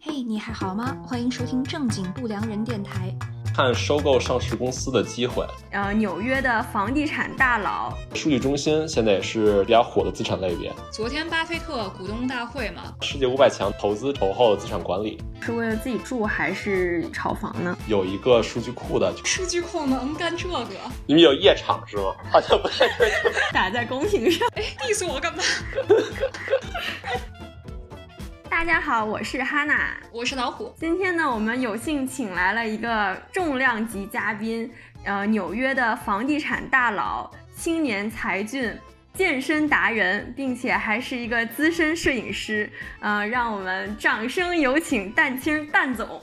嘿，你还好吗？欢迎收听正经不良人电台。看收购上市公司的机会。呃，纽约的房地产大佬，数据中心现在也是比较火的资产类别。昨天巴菲特股东大会嘛，世界五百强投资投后资产管理，是为了自己住还是炒房呢？有一个数据库的，数据库能干这个？你们有夜场是吗？好像不太对。打在公屏上，哎，diss 我干嘛？大家好，我是哈娜，我是老虎。今天呢，我们有幸请来了一个重量级嘉宾，呃，纽约的房地产大佬、青年才俊、健身达人，并且还是一个资深摄影师。呃，让我们掌声有请蛋清蛋总。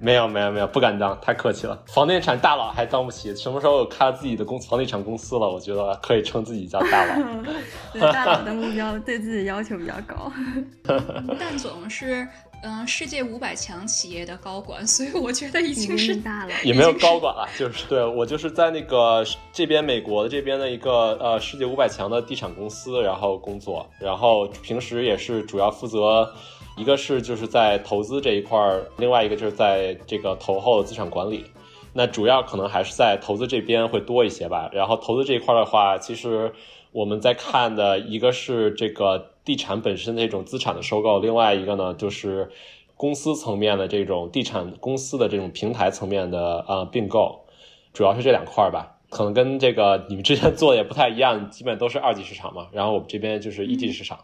没有没有没有，不敢当，太客气了。房地产大佬还当不起，什么时候开了自己的公房地产公司了？我觉得可以称自己叫大佬。对大佬的目标，对自己要求比较高。蛋总是嗯世界五百强企业的高管，所以我觉得已经是大佬。也没有高管了，就是对我就是在那个这边美国的这边的一个呃世界五百强的地产公司，然后工作，然后平时也是主要负责。一个是就是在投资这一块儿，另外一个就是在这个投后资产管理，那主要可能还是在投资这边会多一些吧。然后投资这一块的话，其实我们在看的一个是这个地产本身的这种资产的收购，另外一个呢就是公司层面的这种地产公司的这种平台层面的呃并购，主要是这两块吧。可能跟这个你们之前做的也不太一样，基本都是二级市场嘛。然后我们这边就是一级市场，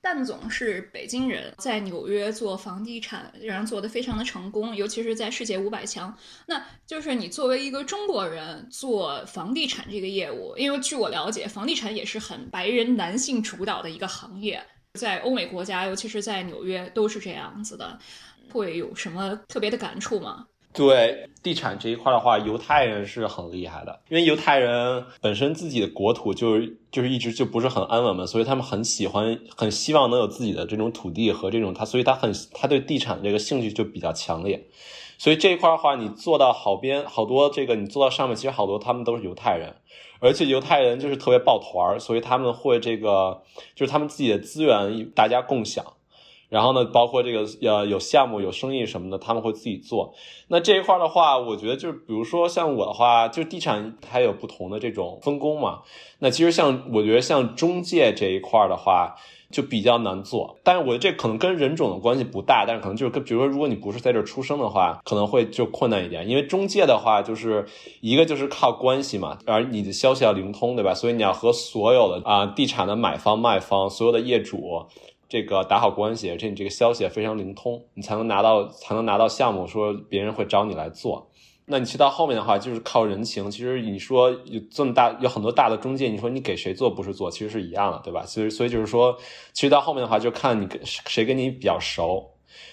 蛋总是北京人，在纽约做房地产，然后做的非常的成功，尤其是在世界五百强。那就是你作为一个中国人做房地产这个业务，因为据我了解，房地产也是很白人男性主导的一个行业，在欧美国家，尤其是在纽约都是这样子的。会有什么特别的感触吗？对地产这一块的话，犹太人是很厉害的，因为犹太人本身自己的国土就是就是一直就不是很安稳嘛，所以他们很喜欢，很希望能有自己的这种土地和这种他，所以他很他对地产这个兴趣就比较强烈。所以这一块的话，你做到好边好多这个，你做到上面，其实好多他们都是犹太人，而且犹太人就是特别抱团儿，所以他们会这个就是他们自己的资源大家共享。然后呢，包括这个呃有项目有生意什么的，他们会自己做。那这一块的话，我觉得就是，比如说像我的话，就地产它有不同的这种分工嘛。那其实像我觉得像中介这一块的话，就比较难做。但是我觉得这可能跟人种的关系不大，但是可能就是跟比如说，如果你不是在这儿出生的话，可能会就困难一点。因为中介的话，就是一个就是靠关系嘛，而你的消息要灵通，对吧？所以你要和所有的啊地产的买方卖方，所有的业主。这个打好关系，而且你这个消息也非常灵通，你才能拿到才能拿到项目，说别人会找你来做。那你去到后面的话，就是靠人情。其实你说有这么大，有很多大的中介，你说你给谁做不是做，其实是一样的，对吧？所以所以就是说，其实到后面的话，就看你跟谁跟你比较熟。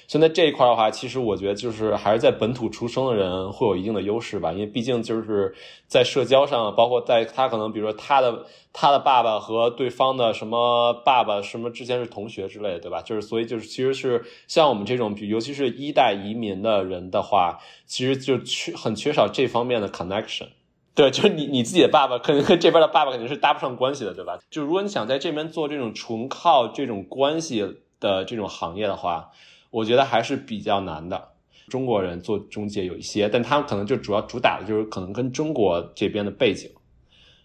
现在这一块的话，其实我觉得就是还是在本土出生的人会有一定的优势吧，因为毕竟就是在社交上，包括在他可能比如说他的他的爸爸和对方的什么爸爸什么之前是同学之类的，对吧？就是所以就是其实是像我们这种，尤其是一代移民的人的话，其实就缺很缺少这方面的 connection。对，就是你你自己的爸爸，可能跟这边的爸爸肯定是搭不上关系的，对吧？就如果你想在这边做这种纯靠这种关系的这种行业的话。我觉得还是比较难的。中国人做中介有一些，但他们可能就主要主打的就是可能跟中国这边的背景，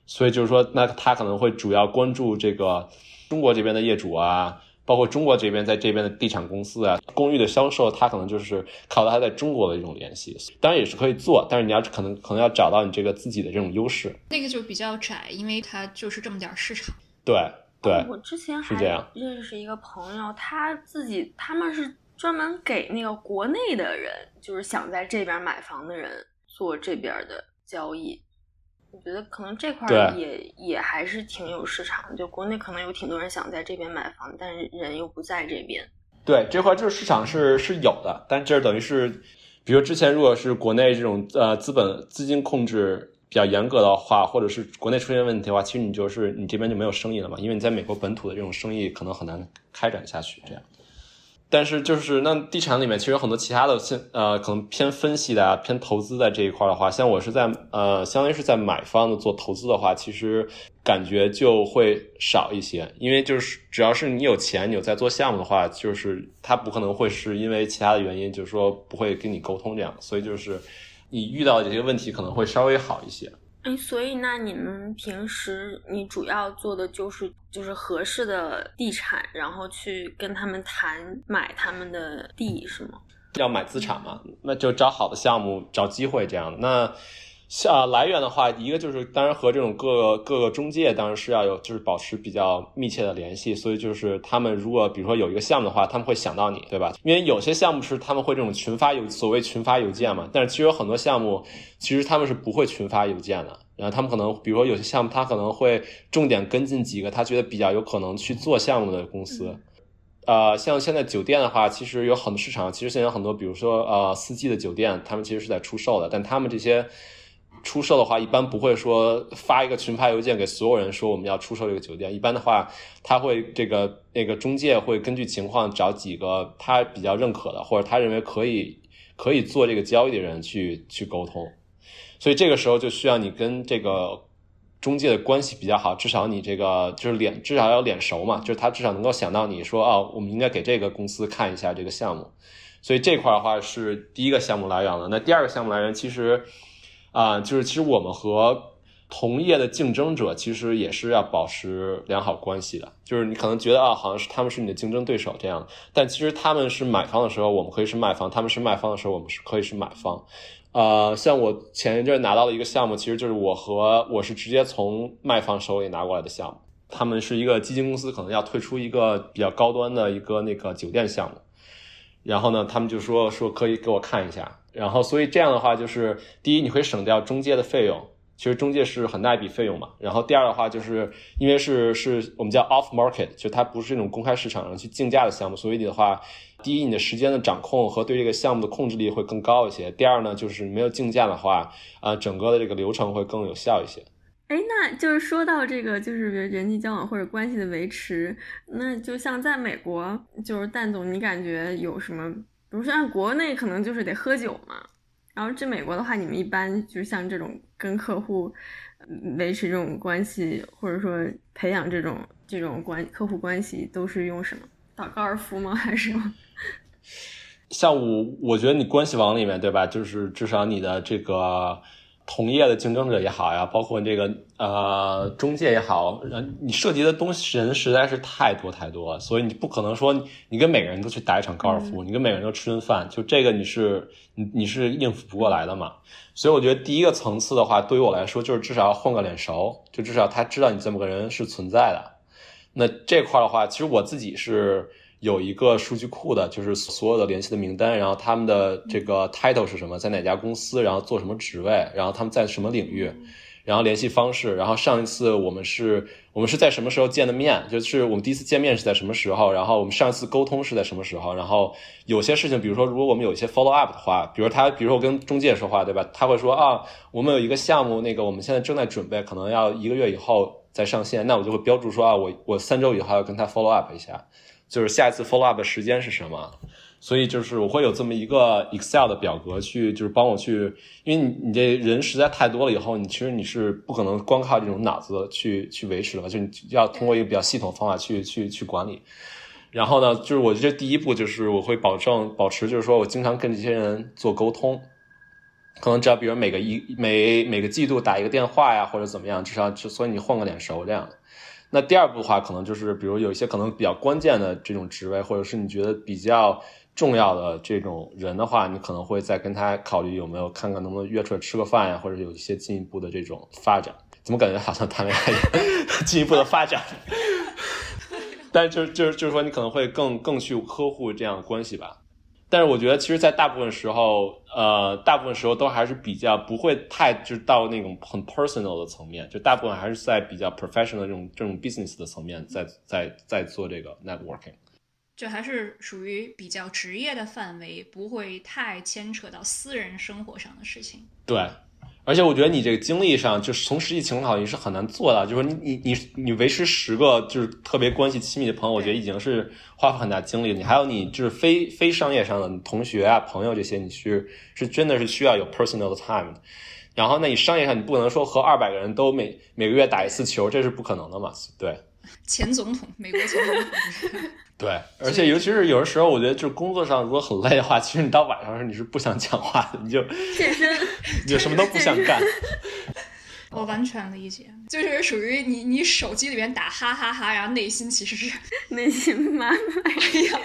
所以就是说，那他可能会主要关注这个中国这边的业主啊，包括中国这边在这边的地产公司啊，公寓的销售，他可能就是靠他在中国的一种联系。当然也是可以做，但是你要可能可能要找到你这个自己的这种优势。那个就比较窄，因为它就是这么点市场。对对，我之前还这样认识一个朋友，他自己他们是。专门给那个国内的人，就是想在这边买房的人做这边的交易。我觉得可能这块也也还是挺有市场，就国内可能有挺多人想在这边买房，但是人又不在这边。对，这块就是市场是是有的，但这等于是，比如之前如果是国内这种呃资本资金控制比较严格的话，或者是国内出现问题的话，其实你就是你这边就没有生意了嘛，因为你在美国本土的这种生意可能很难开展下去，这样。但是就是那地产里面其实有很多其他的，现呃可能偏分析的啊，偏投资的这一块的话，像我是在呃，相当于是在买方的做投资的话，其实感觉就会少一些，因为就是只要是你有钱，你有在做项目的话，就是他不可能会是因为其他的原因，就是说不会跟你沟通这样，所以就是你遇到这些问题可能会稍微好一些。哎，所以那你们平时你主要做的就是就是合适的地产，然后去跟他们谈买他们的地是吗？要买资产嘛，那就找好的项目，找机会这样。那。像来源的话，一个就是当然和这种各个各个中介当然是要有，就是保持比较密切的联系。所以就是他们如果比如说有一个项目的话，他们会想到你，对吧？因为有些项目是他们会这种群发邮，所谓群发邮件嘛。但是其实有很多项目，其实他们是不会群发邮件的。然后他们可能比如说有些项目，他可能会重点跟进几个他觉得比较有可能去做项目的公司。呃，像现在酒店的话，其实有很多市场，其实现在有很多，比如说呃四季的酒店，他们其实是在出售的，但他们这些。出售的话，一般不会说发一个群发邮件给所有人说我们要出售这个酒店。一般的话，他会这个那个中介会根据情况找几个他比较认可的，或者他认为可以可以做这个交易的人去去沟通。所以这个时候就需要你跟这个中介的关系比较好，至少你这个就是脸至少要脸熟嘛，就是他至少能够想到你说哦，我们应该给这个公司看一下这个项目。所以这块的话是第一个项目来源了。那第二个项目来源其实。啊，就是其实我们和同业的竞争者其实也是要保持良好关系的。就是你可能觉得啊，好像是他们是你的竞争对手这样，但其实他们是买方的时候，我们可以是卖方；他们是卖方的时候，我们是可以是买方。呃，像我前一阵拿到了一个项目，其实就是我和我是直接从卖方手里拿过来的项目。他们是一个基金公司，可能要推出一个比较高端的一个那个酒店项目，然后呢，他们就说说可以给我看一下。然后，所以这样的话，就是第一，你会省掉中介的费用，其实中介是很大一笔费用嘛。然后第二的话，就是因为是是我们叫 off market，就它不是这种公开市场上去竞价的项目，所以你的话，第一，你的时间的掌控和对这个项目的控制力会更高一些。第二呢，就是没有竞价的话，啊，整个的这个流程会更有效一些。哎，那就是说到这个，就是人际交往或者关系的维持，那就像在美国，就是蛋总，你感觉有什么？比如说，像国内可能就是得喝酒嘛，然后这美国的话，你们一般就是像这种跟客户维持这种关系，或者说培养这种这种关客户关系，都是用什么？打高尔夫吗？还是？像我，我觉得你关系网里面，对吧？就是至少你的这个。同业的竞争者也好呀，包括这个呃中介也好，你涉及的东西人实在是太多太多，所以你不可能说你跟每个人都去打一场高尔夫，你跟每个人都吃顿饭，就这个你是你你是应付不过来的嘛。所以我觉得第一个层次的话，对于我来说就是至少要混个脸熟，就至少他知道你这么个人是存在的。那这块的话，其实我自己是。有一个数据库的，就是所有的联系的名单，然后他们的这个 title 是什么，在哪家公司，然后做什么职位，然后他们在什么领域，然后联系方式，然后上一次我们是我们是在什么时候见的面，就是我们第一次见面是在什么时候，然后我们上一次沟通是在什么时候，然后有些事情，比如说如果我们有一些 follow up 的话，比如他，比如说我跟中介说话，对吧？他会说啊，我们有一个项目，那个我们现在正在准备，可能要一个月以后再上线，那我就会标注说啊，我我三周以后要跟他 follow up 一下。就是下一次 follow up 的时间是什么？所以就是我会有这么一个 Excel 的表格去，就是帮我去，因为你你这人实在太多了以后，你其实你是不可能光靠这种脑子去去维持的，就你要通过一个比较系统方法去去去管理。然后呢，就是我觉得第一步就是我会保证保持，就是说我经常跟这些人做沟通，可能只要比如每个一每每个季度打一个电话呀，或者怎么样，至少就所以你混个脸熟这样。那第二步的话，可能就是比如有一些可能比较关键的这种职位，或者是你觉得比较重要的这种人的话，你可能会再跟他考虑有没有看看能不能约出来吃个饭呀，或者有一些进一步的这种发展。怎么感觉好像谈恋爱 进一步的发展？但就是就是就是说，你可能会更更去呵护这样关系吧。但是我觉得，其实，在大部分时候，呃，大部分时候都还是比较不会太就是到那种很 personal 的层面，就大部分还是在比较 professional 这种这种 business 的层面，在在在做这个 networking，就还是属于比较职业的范围，不会太牵扯到私人生活上的事情。对，而且我觉得你这个经历上，就是从实际情况你是很难做到，就是你你你你维持十个就是特别关系亲密的朋友，我觉得已经是花费很大精力。你还有你就是非 非商业上的同学啊、朋友这些，你是是真的是需要有 personal time 的。然后，那你商业上你不可能说和二百个人都每每个月打一次球，这是不可能的嘛？对。前总统，美国前总统。对，而且尤其是有的时候，我觉得就是工作上如果很累的话，其实你到晚上时你是不想讲话的，你就健身，你就什么都不想干。我完全理解，就是属于你，你手机里面打哈哈哈，然后内心其实是 内心满满呀，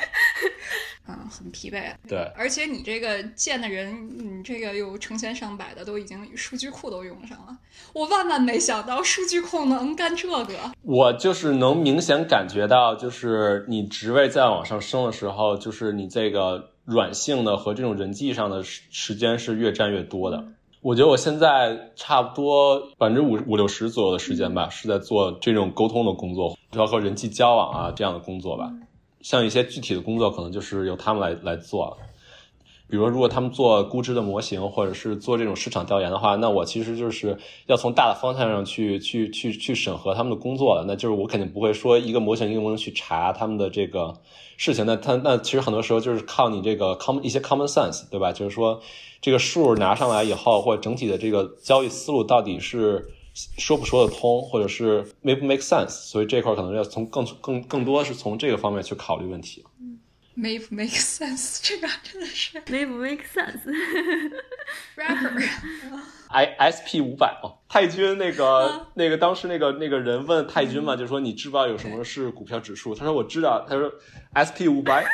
嗯，很疲惫。对，而且你这个见的人，你这个有成千上百的，都已经数据库都用上了。我万万没想到数据库能干这个。我就是能明显感觉到，就是你职位再往上升的时候，就是你这个软性的和这种人际上的时时间是越占越多的。我觉得我现在差不多百分之五五六十左右的时间吧，是在做这种沟通的工作，主要和人际交往啊这样的工作吧。像一些具体的工作，可能就是由他们来来做。比如，如果他们做估值的模型，或者是做这种市场调研的话，那我其实就是要从大的方向上去去去去审核他们的工作了。那就是我肯定不会说一个模型一个模型去查他们的这个事情。那他那其实很多时候就是靠你这个 common 一些 common sense，对吧？就是说这个数拿上来以后，或者整体的这个交易思路到底是说不说得通，或者是 make 不 make sense。所以这块可能要从更更更多是从这个方面去考虑问题。Make make sense，这个真的是 Make make sense。Rapper，I S P 五百哦，泰军那个那个当时那个那个人问泰军嘛，就说你知不知道有什么是股票指数？他说我知道，他说 S P 五百。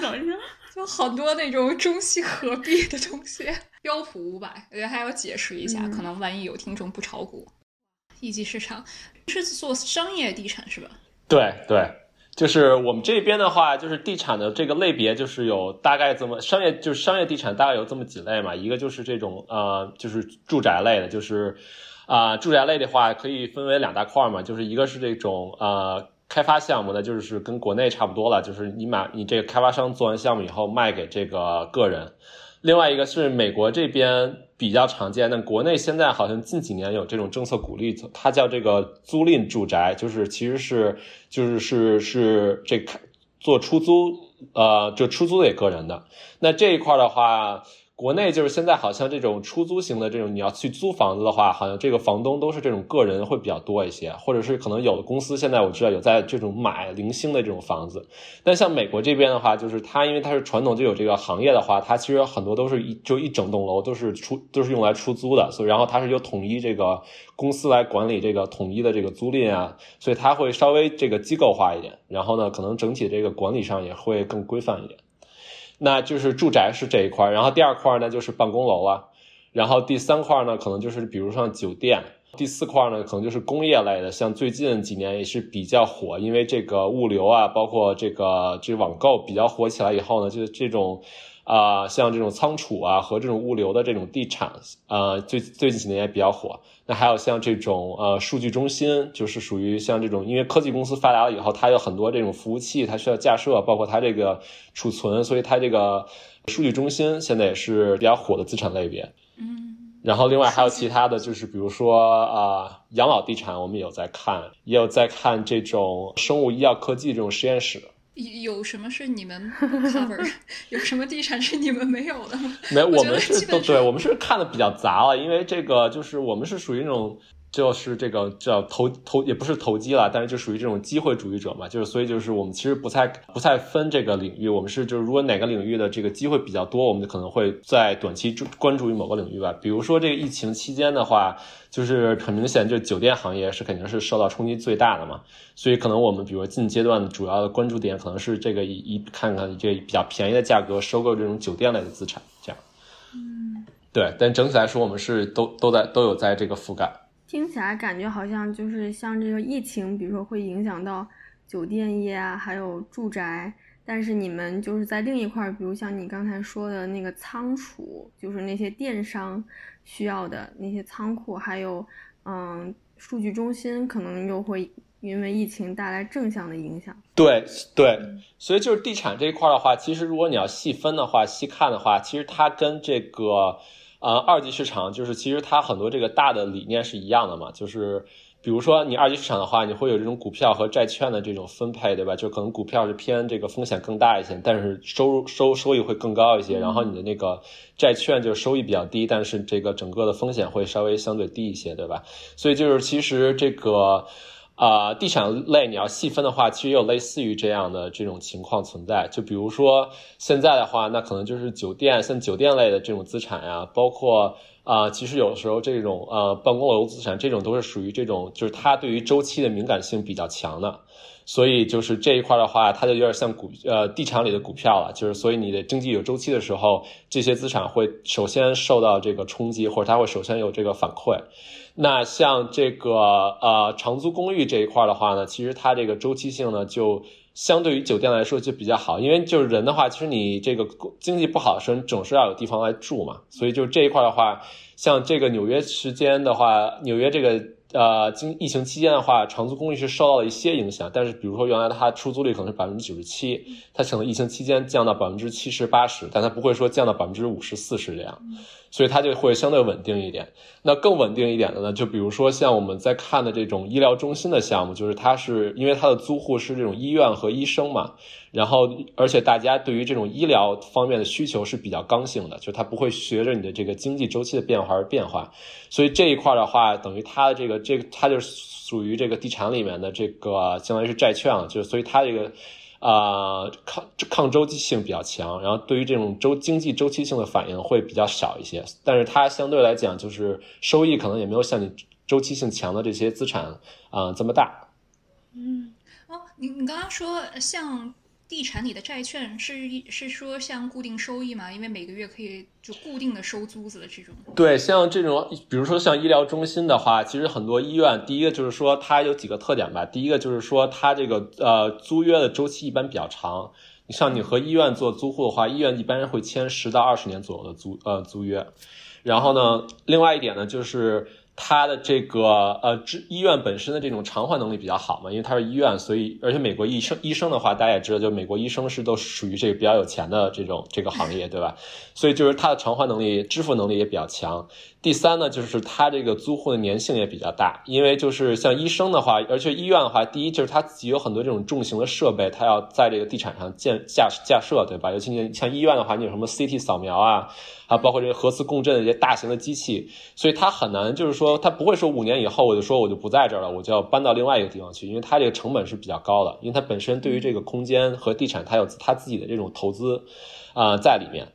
就好多那种中西合璧的东西。标普五百，我觉得还要解释一下，可能万一有听众不炒股。一级市场是做商业地产是吧？对对，就是我们这边的话，就是地产的这个类别，就是有大概这么商业，就是商业地产大概有这么几类嘛。一个就是这种呃，就是住宅类的，就是啊，住宅类的话可以分为两大块嘛，就是一个是这种呃开发项目呢，就是跟国内差不多了，就是你买你这个开发商做完项目以后卖给这个个人。另外一个是美国这边比较常见，但国内现在好像近几年有这种政策鼓励，它叫这个租赁住宅，就是其实是就是是是这做出租，呃，就出租给个人的。那这一块的话。国内就是现在好像这种出租型的这种，你要去租房子的话，好像这个房东都是这种个人会比较多一些，或者是可能有的公司现在我知道有在这种买零星的这种房子。但像美国这边的话，就是它因为它是传统就有这个行业的话，它其实很多都是一就一整栋楼都是出都是用来出租的，所以然后它是由统一这个公司来管理这个统一的这个租赁啊，所以它会稍微这个机构化一点，然后呢，可能整体这个管理上也会更规范一点。那就是住宅是这一块，然后第二块呢就是办公楼了，然后第三块呢可能就是比如像酒店，第四块呢可能就是工业类的，像最近几年也是比较火，因为这个物流啊，包括这个这网购比较火起来以后呢，就是这种。啊，像这种仓储啊和这种物流的这种地产，呃，最最近几年也比较火。那还有像这种呃数据中心，就是属于像这种，因为科技公司发达了以后，它有很多这种服务器，它需要架设，包括它这个储存，所以它这个数据中心现在也是比较火的资产类别。嗯，然后另外还有其他的就是比如说啊养老地产，我们有在看，也有在看这种生物医药科技这种实验室。有什么是你们不 cover？有什么地产是你们没有的吗？没，我们是都对，我们是看的比较杂了，因为这个就是我们是属于那种。就是这个叫投投也不是投机了，但是就属于这种机会主义者嘛，就是所以就是我们其实不太不太分这个领域，我们是就是如果哪个领域的这个机会比较多，我们就可能会在短期注关注于某个领域吧。比如说这个疫情期间的话，就是很明显，就酒店行业是肯定是受到冲击最大的嘛，所以可能我们比如近阶段主要的关注点可能是这个一看看这比较便宜的价格收购这种酒店类的资产，这样。嗯，对，但整体来说，我们是都都在都有在这个覆盖。听起来感觉好像就是像这个疫情，比如说会影响到酒店业啊，还有住宅。但是你们就是在另一块，比如像你刚才说的那个仓储，就是那些电商需要的那些仓库，还有嗯数据中心，可能又会因为疫情带来正向的影响。对对，所以就是地产这一块的话，其实如果你要细分的话、细看的话，其实它跟这个呃二级市场，就是其实它很多这个大的理念是一样的嘛，就是。比如说，你二级市场的话，你会有这种股票和债券的这种分配，对吧？就可能股票是偏这个风险更大一些，但是收入收收益会更高一些。然后你的那个债券就是收益比较低，但是这个整个的风险会稍微相对低一些，对吧？所以就是其实这个啊，地产类你要细分的话，其实有类似于这样的这种情况存在。就比如说现在的话，那可能就是酒店，像酒店类的这种资产呀，包括。啊，其实有时候这种呃办公楼资产，这种都是属于这种，就是它对于周期的敏感性比较强的，所以就是这一块的话，它就有点像股呃地产里的股票了，就是所以你的经济有周期的时候，这些资产会首先受到这个冲击，或者它会首先有这个反馈。那像这个呃长租公寓这一块的话呢，其实它这个周期性呢就。相对于酒店来说就比较好，因为就是人的话，其实你这个经济不好的时候，你总是要有地方来住嘛，所以就这一块的话，像这个纽约时间的话，纽约这个呃，经疫情期间的话，长租公寓是受到了一些影响，但是比如说原来它出租率可能是百分之九十七，它可能疫情期间降到百分之七十八十，但它不会说降到百分之五十四十这样。所以它就会相对稳定一点。那更稳定一点的呢，就比如说像我们在看的这种医疗中心的项目，就是它是因为它的租户是这种医院和医生嘛，然后而且大家对于这种医疗方面的需求是比较刚性的，就它不会随着你的这个经济周期的变化而变化。所以这一块的话，等于它的这个这它就属于这个地产里面的这个相当于是债券了，就是所以它这个。啊，抗抗周期性比较强，然后对于这种周经济周期性的反应会比较少一些，但是它相对来讲就是收益可能也没有像你周期性强的这些资产啊这么大。嗯，哦，你你刚刚说像。地产里的债券是是说像固定收益吗？因为每个月可以就固定的收租子的这种。对，像这种，比如说像医疗中心的话，其实很多医院，第一个就是说它有几个特点吧。第一个就是说它这个呃租约的周期一般比较长。你像你和医院做租户的话，医院一般会签十到二十年左右的租呃租约。然后呢，另外一点呢就是。它的这个呃，医院本身的这种偿还能力比较好嘛，因为它是医院，所以而且美国医生医生的话，大家也知道，就美国医生是都属于这个比较有钱的这种这个行业，对吧？所以就是它的偿还能力、支付能力也比较强。第三呢，就是它这个租户的粘性也比较大，因为就是像医生的话，而且医院的话，第一就是它自己有很多这种重型的设备，它要在这个地产上建架架设，对吧？尤其你像医院的话，你有什么 CT 扫描啊，还包括这个核磁共振的这些大型的机器，所以它很难就是说，它不会说五年以后我就说我就不在这儿了，我就要搬到另外一个地方去，因为它这个成本是比较高的，因为它本身对于这个空间和地产，它有它自己的这种投资啊在里面。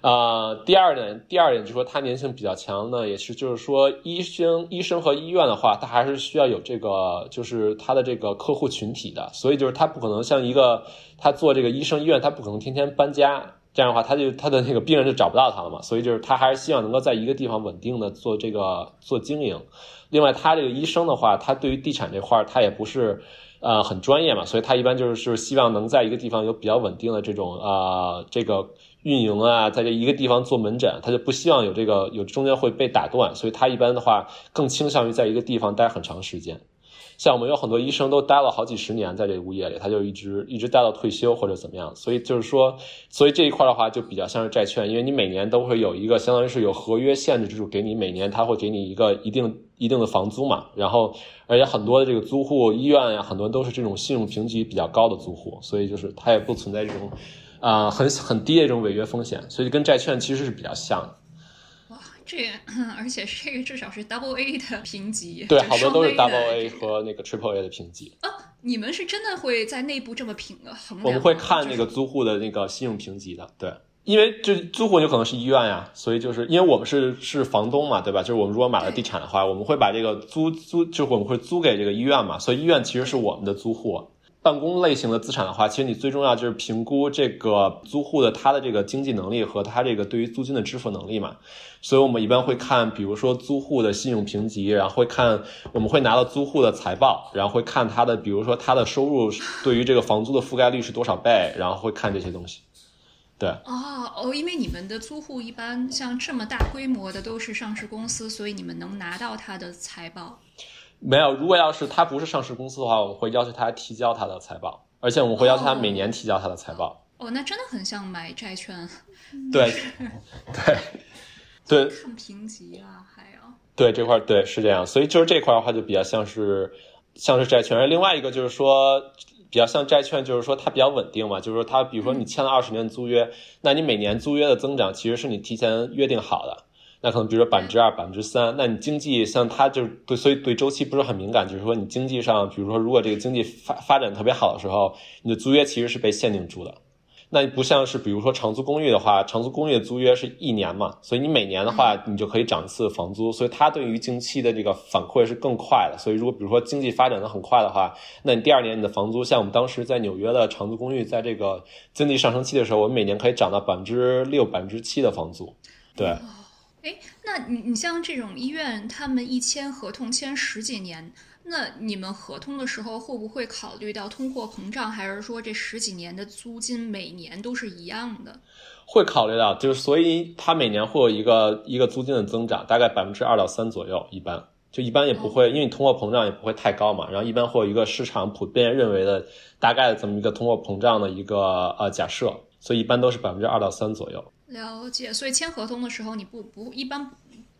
啊，第二点，第二点就是说它粘性比较强呢，也是就是说医生、医生和医院的话，它还是需要有这个，就是它的这个客户群体的，所以就是它不可能像一个他做这个医生医院，他不可能天天搬家，这样的话他就他的那个病人就找不到他了嘛，所以就是他还是希望能够在一个地方稳定的做这个做经营。另外，他这个医生的话，他对于地产这块儿他也不是呃很专业嘛，所以他一般就是是希望能在一个地方有比较稳定的这种啊这个。运营啊，在这一个地方做门诊，他就不希望有这个有中间会被打断，所以他一般的话更倾向于在一个地方待很长时间。像我们有很多医生都待了好几十年在这个物业里，他就一直一直待到退休或者怎么样。所以就是说，所以这一块的话就比较像是债券，因为你每年都会有一个相当于是有合约限制，就是给你每年他会给你一个一定一定的房租嘛。然后而且很多的这个租户医院呀，很多都是这种信用评级比较高的租户，所以就是它也不存在这种。啊，很很低的这种违约风险，所以跟债券其实是比较像的。哇，这 而且这个至少是 Double A 的评级，对，好多都是 Double A 和那个 Triple A 的评级。啊，你们是真的会在内部这么评的？我们会看那个租户的那个信用评级的，对，因为就租户有可能是医院呀，所以就是因为我们是是房东嘛，对吧？就是我们如果买了地产的话，我们会把这个租租，就是我们会租给这个医院嘛，所以医院其实是我们的租户。办公类型的资产的话，其实你最重要就是评估这个租户的他的这个经济能力和他这个对于租金的支付能力嘛。所以我们一般会看，比如说租户的信用评级，然后会看我们会拿到租户的财报，然后会看他的，比如说他的收入对于这个房租的覆盖率是多少倍，然后会看这些东西。对。哦哦，因为你们的租户一般像这么大规模的都是上市公司，所以你们能拿到他的财报。没有，如果要是他不是上市公司的话，我们会要求他提交他的财报，而且我们会要求他每年提交他的财报。哦，那真的很像买债券，对，对，对，看评级啊，还要对这块对是这样，所以就是这块的话就比较像是像是债券，而另外一个就是说比较像债券，就是说它比较稳定嘛，就是说它比如说你签了二十年租约，那你每年租约的增长其实是你提前约定好的。那可能比如说百分之二、百分之三，那你经济像它就是对，所以对周期不是很敏感。就是说你经济上，比如说如果这个经济发发展特别好的时候，你的租约其实是被限定住的。那不像是比如说长租公寓的话，长租公寓的租约是一年嘛，所以你每年的话你就可以涨一次房租，所以它对于经期的这个反馈是更快的。所以如果比如说经济发展的很快的话，那你第二年你的房租，像我们当时在纽约的长租公寓，在这个经济上升期的时候，我们每年可以涨到百分之六、百分之七的房租，对。哎，那你你像这种医院，他们一签合同签十几年，那你们合同的时候会不会考虑到通货膨胀，还是说这十几年的租金每年都是一样的？会考虑到，就是所以它每年会有一个一个租金的增长，大概百分之二到三左右，一般就一般也不会，因为你通货膨胀也不会太高嘛，然后一般会有一个市场普遍认为的大概的这么一个通货膨胀的一个呃假设，所以一般都是百分之二到三左右。了解，所以签合同的时候，你不不一般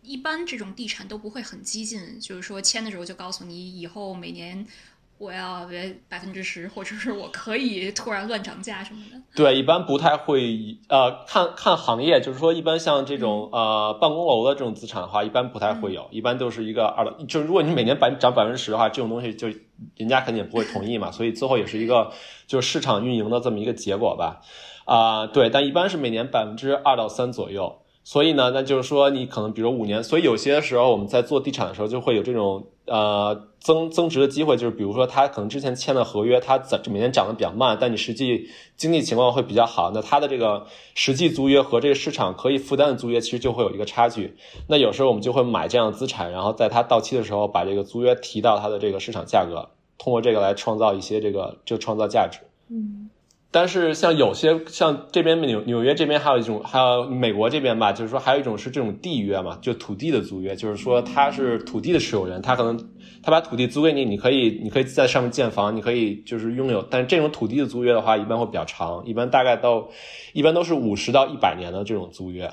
一般这种地产都不会很激进，就是说签的时候就告诉你以后每年我要百分之十，或者是我可以突然乱涨价什么的。对，一般不太会呃看看行业，就是说一般像这种呃办公楼的这种资产的话，一般不太会有，一般都是一个二的，就是如果你每年百涨百分之十的话，这种东西就人家肯定也不会同意嘛，所以最后也是一个就是市场运营的这么一个结果吧。啊，对，但一般是每年百分之二到三左右，所以呢，那就是说你可能比如五年，所以有些时候我们在做地产的时候就会有这种呃增增值的机会，就是比如说他可能之前签的合约，它在每年涨得比较慢，但你实际经济情况会比较好，那它的这个实际租约和这个市场可以负担的租约其实就会有一个差距。那有时候我们就会买这样的资产，然后在它到期的时候把这个租约提到它的这个市场价格，通过这个来创造一些这个就创造价值。嗯。但是像有些像这边纽纽约这边还有一种，还有美国这边吧，就是说还有一种是这种地约嘛，就土地的租约，就是说他是土地的持有人，他可能他把土地租给你，你可以你可以在上面建房，你可以就是拥有。但是这种土地的租约的话，一般会比较长，一般大概都一般都是五十到一百年的这种租约。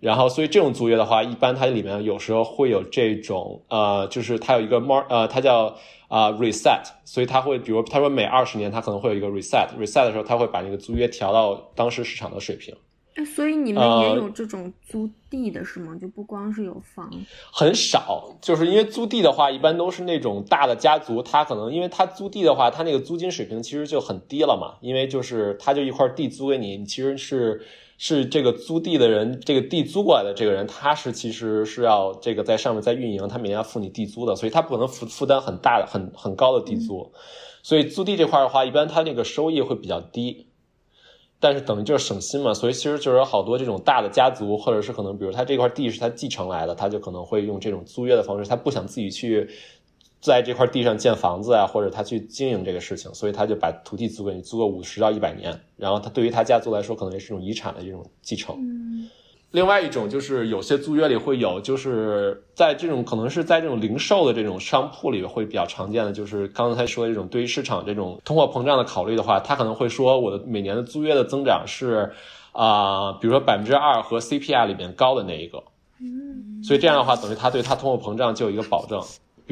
然后所以这种租约的话，一般它里面有时候会有这种呃，就是它有一个 mar 呃，它叫。啊，reset，所以他会，比如他说每二十年他可能会有一个 reset，reset 的时候他会把那个租约调到当时市场的水平。哎，所以你们也有这种租地的是吗？就不光是有房，很少，就是因为租地的话，一般都是那种大的家族，他可能因为他租地的话，他那个租金水平其实就很低了嘛，因为就是他就一块地租给你，你其实是。是这个租地的人，这个地租过来的这个人，他是其实是要这个在上面在运营，他每年要付你地租的，所以他不可能负负担很大的、很很高的地租，所以租地这块的话，一般他那个收益会比较低，但是等于就是省心嘛，所以其实就是有好多这种大的家族，或者是可能比如他这块地是他继承来的，他就可能会用这种租约的方式，他不想自己去。在这块地上建房子啊，或者他去经营这个事情，所以他就把土地租给你，租个五十到一百年。然后他对于他家族来说，可能也是一种遗产的一种继承。嗯。另外一种就是有些租约里会有，就是在这种可能是在这种零售的这种商铺里会比较常见的，就是刚才说的这种对于市场这种通货膨胀的考虑的话，他可能会说我的每年的租约的增长是啊，比如说百分之二和 CPI 里面高的那一个。嗯。所以这样的话，等于他对他通货膨胀就有一个保证。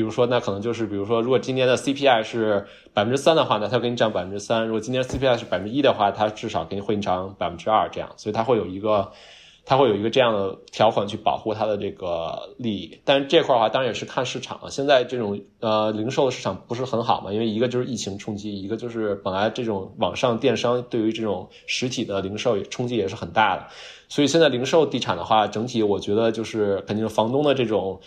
比如说，那可能就是，比如说，如果今年的 CPI 是百分之三的话，那它给你涨百分之三；如果今年 CPI 是百分之一的话，它至少给你会涨百分之二，这样。所以它会有一个，它会有一个这样的条款去保护它的这个利益。但是这块的话，当然也是看市场了。现在这种呃零售的市场不是很好嘛，因为一个就是疫情冲击，一个就是本来这种网上电商对于这种实体的零售冲击也是很大的。所以现在零售地产的话，整体我觉得就是肯定房东的这种。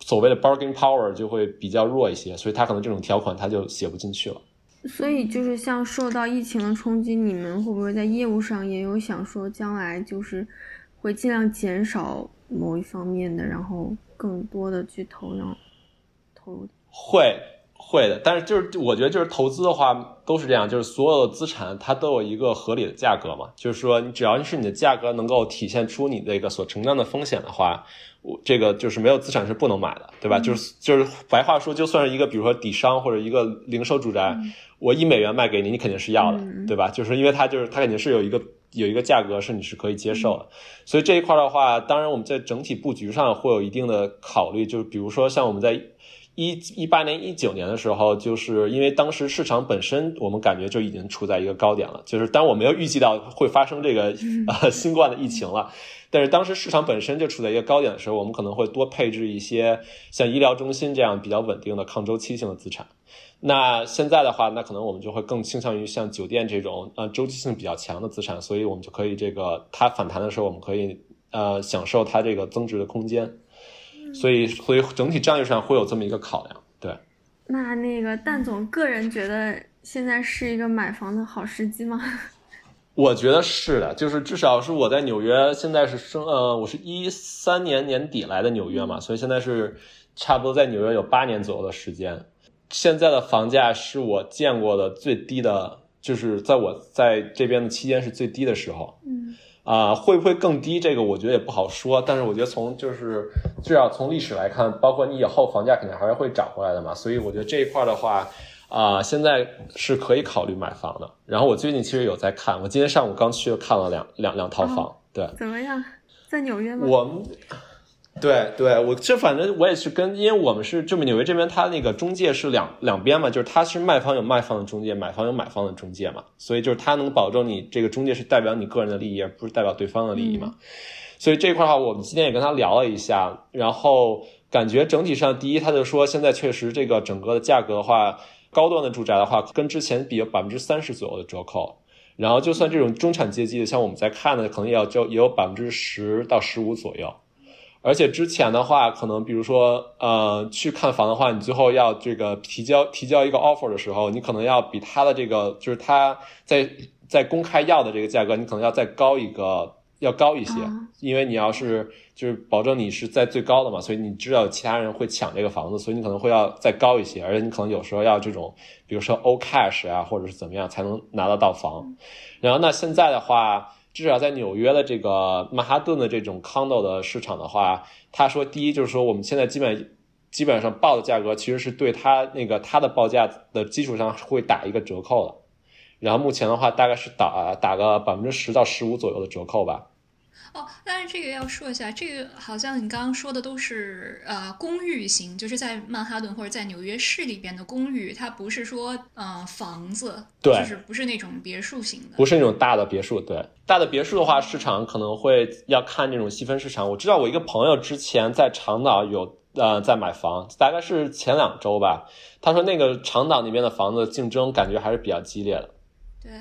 所谓的 bargaining power 就会比较弱一些，所以他可能这种条款他就写不进去了。所以就是像受到疫情的冲击，你们会不会在业务上也有想说将来就是会尽量减少某一方面的，然后更多的去投入投入？会会的，但是就是我觉得就是投资的话都是这样，就是所有的资产它都有一个合理的价格嘛，就是说你只要是你的价格能够体现出你这个所承担的风险的话，我这个就是没有资产是不能买的，对吧？就是就是白话说，就算是一个比如说底商或者一个零售住宅，我一美元卖给你，你肯定是要的，对吧？就是因为它就是它肯定是有一个有一个价格是你是可以接受的，所以这一块的话，当然我们在整体布局上会有一定的考虑，就是比如说像我们在。一一八年、一九年的时候，就是因为当时市场本身，我们感觉就已经处在一个高点了。就是当我没有预计到会发生这个 呃新冠的疫情了，但是当时市场本身就处在一个高点的时候，我们可能会多配置一些像医疗中心这样比较稳定的抗周期性的资产。那现在的话，那可能我们就会更倾向于像酒店这种呃周期性比较强的资产，所以我们就可以这个它反弹的时候，我们可以呃享受它这个增值的空间。所以，所以整体战略上会有这么一个考量，对。那那个蛋总个人觉得现在是一个买房的好时机吗？我觉得是的，就是至少是我在纽约，现在是生呃，我是一三年年底来的纽约嘛，所以现在是差不多在纽约有八年左右的时间。现在的房价是我见过的最低的，就是在我在这边的期间是最低的时候。嗯。啊，会不会更低？这个我觉得也不好说。但是我觉得从就是至少从历史来看，包括你以后房价肯定还是会涨回来的嘛。所以我觉得这一块的话，啊，现在是可以考虑买房的。然后我最近其实有在看，我今天上午刚去看了两两两套房，对，怎么样？在纽约吗？我们。对对，我这反正我也是跟，因为我们是这么纽约这边，它那个中介是两两边嘛，就是它是卖方有卖方的中介，买方有买方的中介嘛，所以就是它能保证你这个中介是代表你个人的利益，而不是代表对方的利益嘛。所以这块的话，我们今天也跟他聊了一下，然后感觉整体上，第一，他就说现在确实这个整个的价格的话，高端的住宅的话，跟之前比有百分之三十左右的折扣，然后就算这种中产阶级的，像我们在看的，可能也要就也有百分之十到十五左右。而且之前的话，可能比如说，呃，去看房的话，你最后要这个提交提交一个 offer 的时候，你可能要比他的这个就是他在在公开要的这个价格，你可能要再高一个，要高一些，因为你要是就是保证你是在最高的嘛，所以你知道其他人会抢这个房子，所以你可能会要再高一些，而且你可能有时候要这种，比如说 all cash 啊，或者是怎么样才能拿得到房。然后那现在的话。至少在纽约的这个曼哈顿的这种 condo 的市场的话，他说，第一就是说，我们现在基本基本上报的价格其实是对他那个他的报价的基础上会打一个折扣的，然后目前的话大概是打打个百分之十到十五左右的折扣吧。哦，但是这个要说一下，这个好像你刚刚说的都是呃公寓型，就是在曼哈顿或者在纽约市里边的公寓，它不是说呃房子，对，就是不是那种别墅型的，不是那种大的别墅。对，大的别墅的话，市场可能会要看这种细分市场。我知道我一个朋友之前在长岛有呃在买房，大概是前两周吧，他说那个长岛那边的房子竞争感觉还是比较激烈的。对。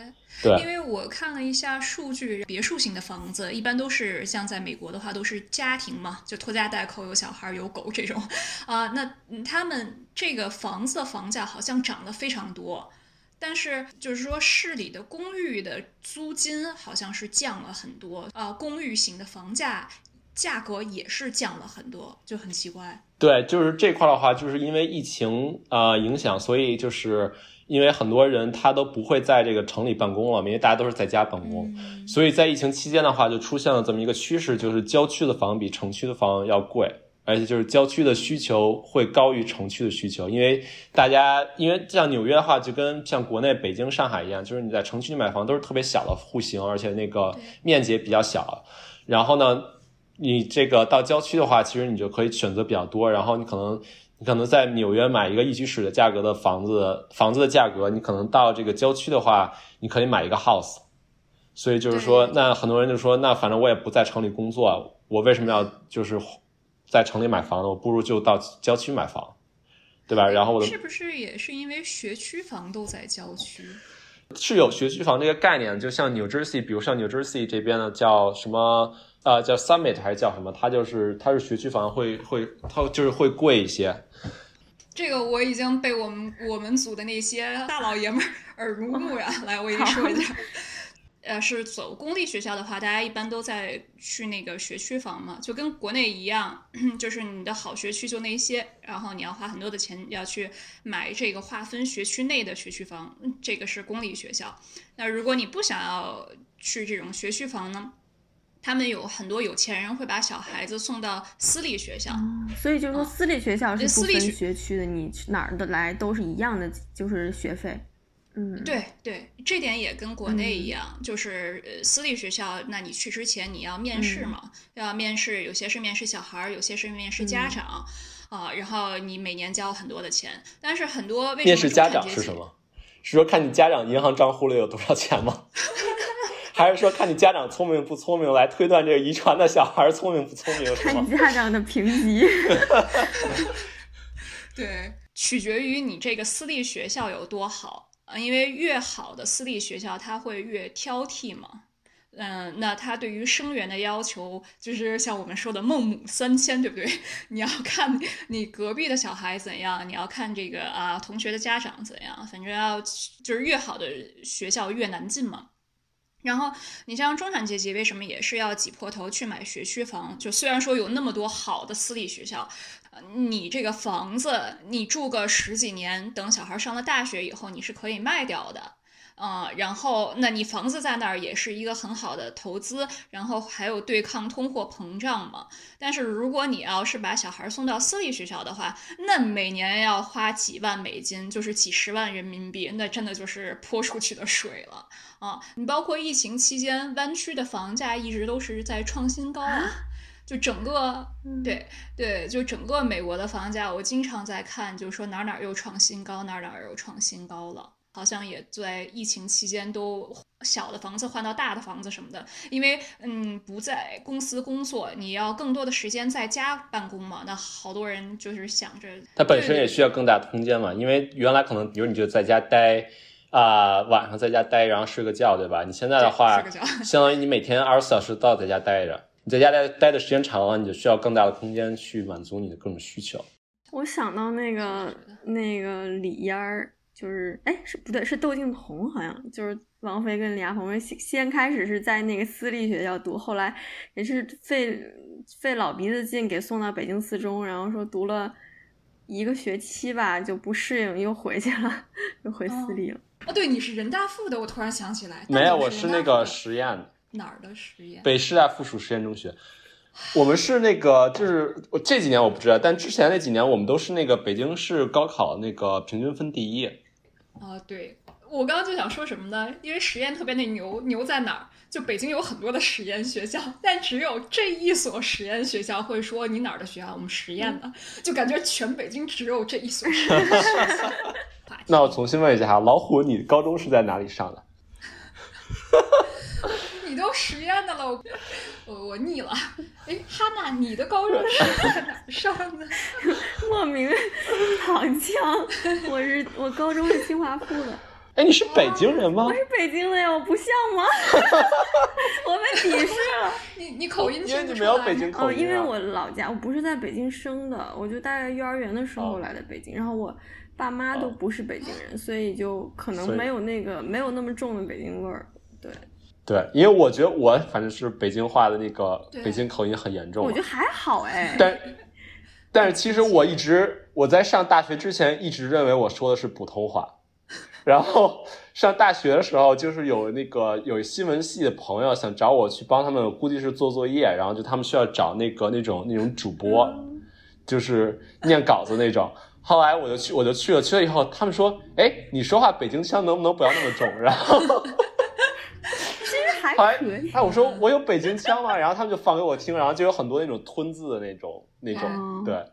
对，因为我看了一下数据，别墅型的房子一般都是像在美国的话，都是家庭嘛，就拖家带口，有小孩有狗这种，啊，那他们这个房子的房价好像涨了非常多，但是就是说市里的公寓的租金好像是降了很多，啊，公寓型的房价价格也是降了很多，就很奇怪。对，就是这块的话，就是因为疫情啊影响，所以就是。因为很多人他都不会在这个城里办公了，因为大家都是在家办公，所以在疫情期间的话，就出现了这么一个趋势，就是郊区的房比城区的房要贵，而且就是郊区的需求会高于城区的需求，因为大家因为像纽约的话，就跟像国内北京、上海一样，就是你在城区买房都是特别小的户型，而且那个面积也比较小，然后呢，你这个到郊区的话，其实你就可以选择比较多，然后你可能。你可能在纽约买一个一居室的价格的房子，房子的价格，你可能到这个郊区的话，你可以买一个 house。所以就是说，那很多人就说，那反正我也不在城里工作，我为什么要就是在城里买房呢？我不如就到郊区买房，对吧？然后我的是不是也是因为学区房都在郊区？是有学区房这个概念，就像 New Jersey，比如像 New Jersey 这边呢叫什么？啊，叫 Summit 还是叫什么？它就是它是学区房，会会它就是会贵一些。这个我已经被我们我们组的那些大老爷们儿 耳濡目染。来，我给你说一下。呃是走公立学校的话，大家一般都在去那个学区房嘛，就跟国内一样，就是你的好学区就那些，然后你要花很多的钱要去买这个划分学区内的学区房，这个是公立学校。那如果你不想要去这种学区房呢？他们有很多有钱人会把小孩子送到私立学校，所以就是说私立学校是不分私立学学区的，你哪儿的来都是一样的，就是学费。嗯，对对，这点也跟国内一样，就是呃私立学校，那你去之前你要面试嘛，要面试，有些是面试小孩儿，有些是面试家长，啊，然后你每年交很多的钱，但是很多为什么面试家长是什么？是说看你家长银行账户里有多少钱吗？还是说看你家长聪明不聪明来推断这个遗传的小孩聪明不聪明？是吗看你？家长的评级。对，取决于你这个私立学校有多好啊，因为越好的私立学校，它会越挑剔嘛。嗯，那他对于生源的要求，就是像我们说的孟母三迁，对不对？你要看你隔壁的小孩怎样，你要看这个啊同学的家长怎样，反正要就是越好的学校越难进嘛。然后你像中产阶级，为什么也是要挤破头去买学区房？就虽然说有那么多好的私立学校，你这个房子你住个十几年，等小孩上了大学以后，你是可以卖掉的。啊、然后那你房子在那儿也是一个很好的投资，然后还有对抗通货膨胀嘛。但是如果你要是把小孩送到私立学校的话，那每年要花几万美金，就是几十万人民币，那真的就是泼出去的水了啊！你包括疫情期间，湾区的房价一直都是在创新高啊。就整个对对，就整个美国的房价，我经常在看，就是说哪儿哪儿又创新高，哪儿哪儿又创新高了。好像也在疫情期间都小的房子换到大的房子什么的，因为嗯不在公司工作，你要更多的时间在家办公嘛。那好多人就是想着，它本身也需要更大的空间嘛，因为原来可能比如你就在家待啊、晚上在家待，然后睡个觉，对吧？你现在的话 相当于你每天二十四小时都要在家待着。你在家待待的时间长了，你就需要更大的空间去满足你的各种需求。我想到那个那个李嫣儿，就是哎是不对，是窦靖童，好像就是王菲跟李亚鹏先先开始是在那个私立学校读，后来也是费费老鼻子劲给送到北京四中，然后说读了一个学期吧就不适应，又回去了，又回私立了。哦，对，你是人大附的，我突然想起来，没有，我是那个实验的。哪儿的实验？北师大附属实验中学。我们是那个，就是我这几年我不知道，但之前那几年我们都是那个北京市高考那个平均分第一。啊，对，我刚刚就想说什么呢？因为实验特别那牛，牛在哪儿？就北京有很多的实验学校，但只有这一所实验学校会说你哪儿的学校，我们实验的，就感觉全北京只有这一所实验学校。话题那我重新问一下哈，老虎，你高中是在哪里上的？你都实验的了，我我我腻了。哎，哈娜，你的高中是在哪儿上的？莫名躺枪，我是我高中是清华附的，哎，你是北京人吗我？是北京的呀，我不像吗？我被鄙视了。你你口音因为你没有北京口哦，音、啊。因为我老家我不是在北京生的，我就大概幼儿园的时候哦来的北京，然后我爸妈都哦不是北京人，所以就可能没有那个没有那么重的北京味儿。对，对，因为我觉得我反正是北京话的那个北京口音很严重我觉得还好哎。但但是其实我一直我在上大学之前一直认为我说的是普通话，然后上大学的时候就是有那个有新闻系的朋友想找我去帮他们，估计是做作业，然后就他们需要找那个那种那种主播，嗯就是念稿子那种。后来我就去，我就去了，去了以后，他们说：“哎，你说话北京腔能不能不要那么重？”然后 其实还可以，。哎，我说我有北京腔吗？然后他们就放给我听，然后就有很多那种吞字的那种那种，哦对。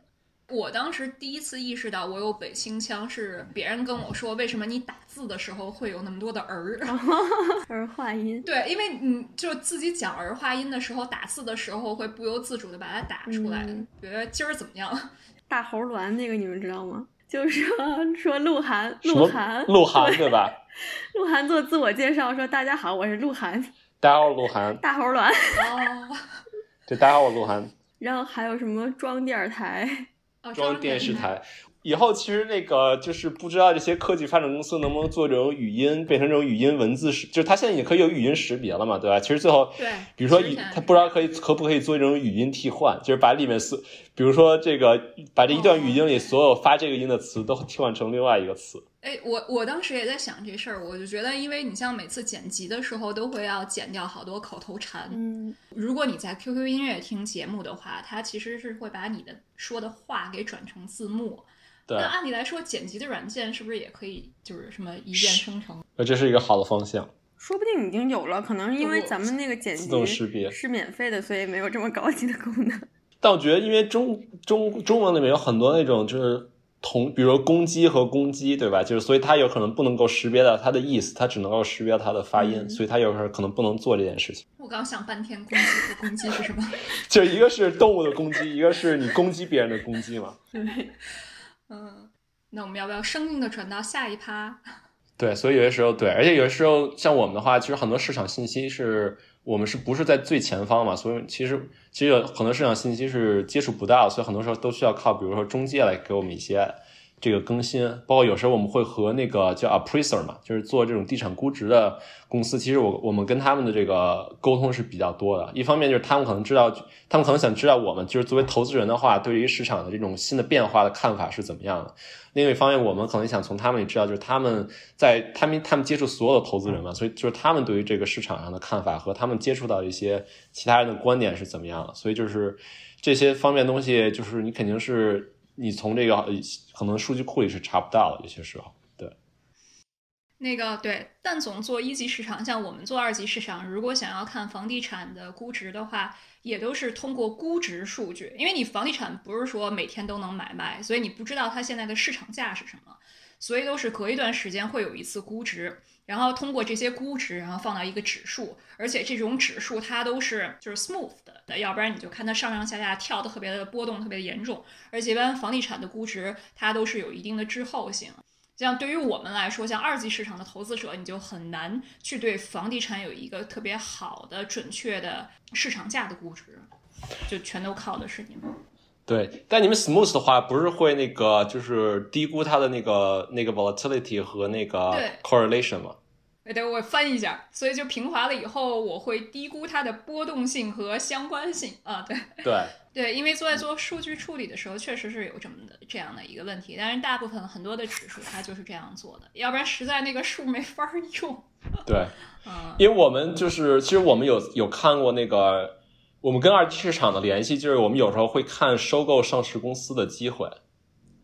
我当时第一次意识到我有北京腔，是别人跟我说，为什么你打字的时候会有那么多的儿？儿化音。对，因为你就自己讲儿化音的时候，打字的时候会不由自主的把它打出来。嗯觉得今儿怎么样？大猴栾那个你们知道吗？就是说 说鹿晗，鹿晗，鹿晗 对吧？鹿晗做自我介绍说：“大家好，我是鹿晗，大家好，我鹿晗。大猴栾。哦，对，大家好，我鹿晗。”然后还有什么装电视台，哦装电视台。台，以后其实那个就是不知道这些科技发展公司能不能做这种语音变成这种语音文字识，就是它现在也可以有语音识别了嘛，对吧？其实最后，对比如说它不知道可以可不可以做这种语音替换，就是把里面所，比如说这个把这一段语音里所有发这个音的词都替换成另外一个词。哎，我我当时也在想这事儿，我就觉得，因为你像每次剪辑的时候都会要剪掉好多口头禅。嗯，如果你在 QQ 音乐听节目的话，它其实是会把你的说的话给转成字幕。对那，按理来说，剪辑的软件是不是也可以，就是什么一键生成？那这是一个好的方向。说不定已经有了，可能因为咱们那个剪辑自动识别是免费的，所以没有这么高级的功能。但我觉得，因为中中中文里面有很多那种就是同，比如说公鸡和攻击，对吧？就是所以它有可能不能够识别到它的意思，它只能够识别它的发音，嗯所以它有时候可能不能做这件事情。我刚想半天，攻击和攻击是什么？就一个是动物的攻击，一个是你攻击别人的攻击嘛。对，嗯，那我们要不要生硬的转到下一趴？对，所以有些时候对，而且有些时候像我们的话，其实很多市场信息是我们是不是在最前方嘛？所以其实其实有很多市场信息是接触不到，所以很多时候都需要靠比如说中介来给我们一些这个更新。包括有时候我们会和那个叫 appraiser 嘛，就是做这种地产估值的公司，其实我我们跟他们的这个沟通是比较多的。一方面就是他们可能知道，他们可能想知道我们就是作为投资人的话，对于市场的这种新的变化的看法是怎么样的。另一方面，我们可能想从他们里知道，就是他们在他们他们接触所有的投资人嘛，所以就是他们对于这个市场上的看法和他们接触到一些其他人的观点是怎么样的。所以就是这些方面东西，就是你肯定是你从这个可能数据库里是查不到的，有些时候。对，那个对，但总做一级市场，像我们做二级市场，如果想要看房地产的估值的话，也都是通过估值数据，因为你房地产不是说每天都能买卖，所以你不知道它现在的市场价是什么，所以都是隔一段时间会有一次估值，然后通过这些估值，然后放到一个指数，而且这种指数它都是就是 smooth 的，要不然你就看它上上下下跳的特别的波动特别的严重，而且一般房地产的估值它都是有一定的滞后性。像对于我们来说，像二级市场的投资者，你就很难去对房地产有一个特别好的、准确的市场价的估值，就全都靠的是你们。对，但你们 smooth 的话，不是会那个就是低估它的那个那个 volatility 和那个 correlation 吗？哎，对，我翻译一下，所以就平滑了以后，我会低估它的波动性和相关性啊，对。对，对，因为做在做数据处理的时候，确实是有这么的这样的一个问题，但是大部分很多的指数它就是这样做的，要不然实在那个数没法儿用。对，嗯，因为我们就是，其实我们有有看过那个，我们跟二级市场的联系，就是我们有时候会看收购上市公司的机会，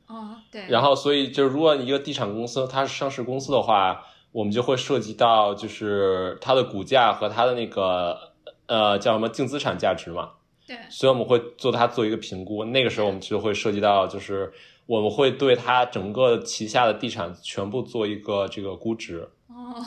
哦，对，然后所以就是如果一个地产公司它是上市公司的话，我们就会涉及到就是它的股价和它的那个呃叫什么净资产价值嘛，对，所以我们会做它做一个评估，那个时候我们就会涉及到就是我们会对它整个旗下的地产全部做一个这个估值，哦。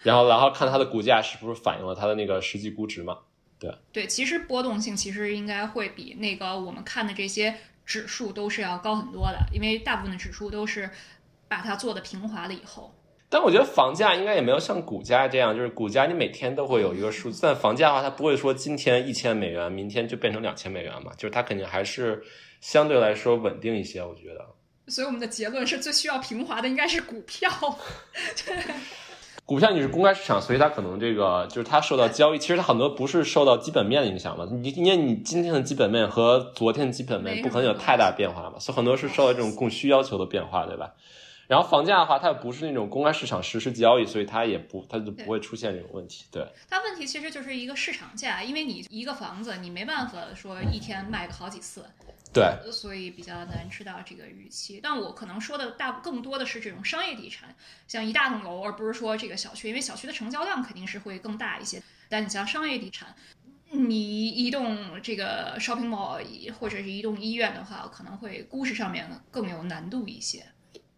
然后然后看它的股价是不是反映了它的那个实际估值嘛。对对，其实波动性其实应该会比那个我们看的这些指数都是要高很多的，因为大部分的指数都是把它做的平滑了以后。但我觉得房价应该也没有像股价这样，就是股价你每天都会有一个数字，但房价的话，它不会说今天一千美元，明天就变成两千美元嘛，就是它肯定还是相对来说稳定一些，我觉得。所以我们的结论是最需要平滑的应该是股票。股票你是公开市场，所以它可能这个就是它受到交易，其实它很多不是受到基本面的影响嘛。你因为你今天的基本面和昨天的基本面不可能有太大变化嘛，所以很多是受到这种供需要求的变化，对吧？然后房价的话，它又不是那种公开市场实时交易，所以它也不它就不会出现这种问题。对，它问题其实就是一个市场价，因为你一个房子你没办法说一天卖个好几次，对，所以比较难知道这个预期。但我可能说的大更多的是这种商业地产，像一大栋楼，而不是说这个小区，因为小区的成交量肯定是会更大一些。但你像商业地产，你一栋这个 shopping mall 或者是一栋医院的话，可能会估值上面更有难度一些。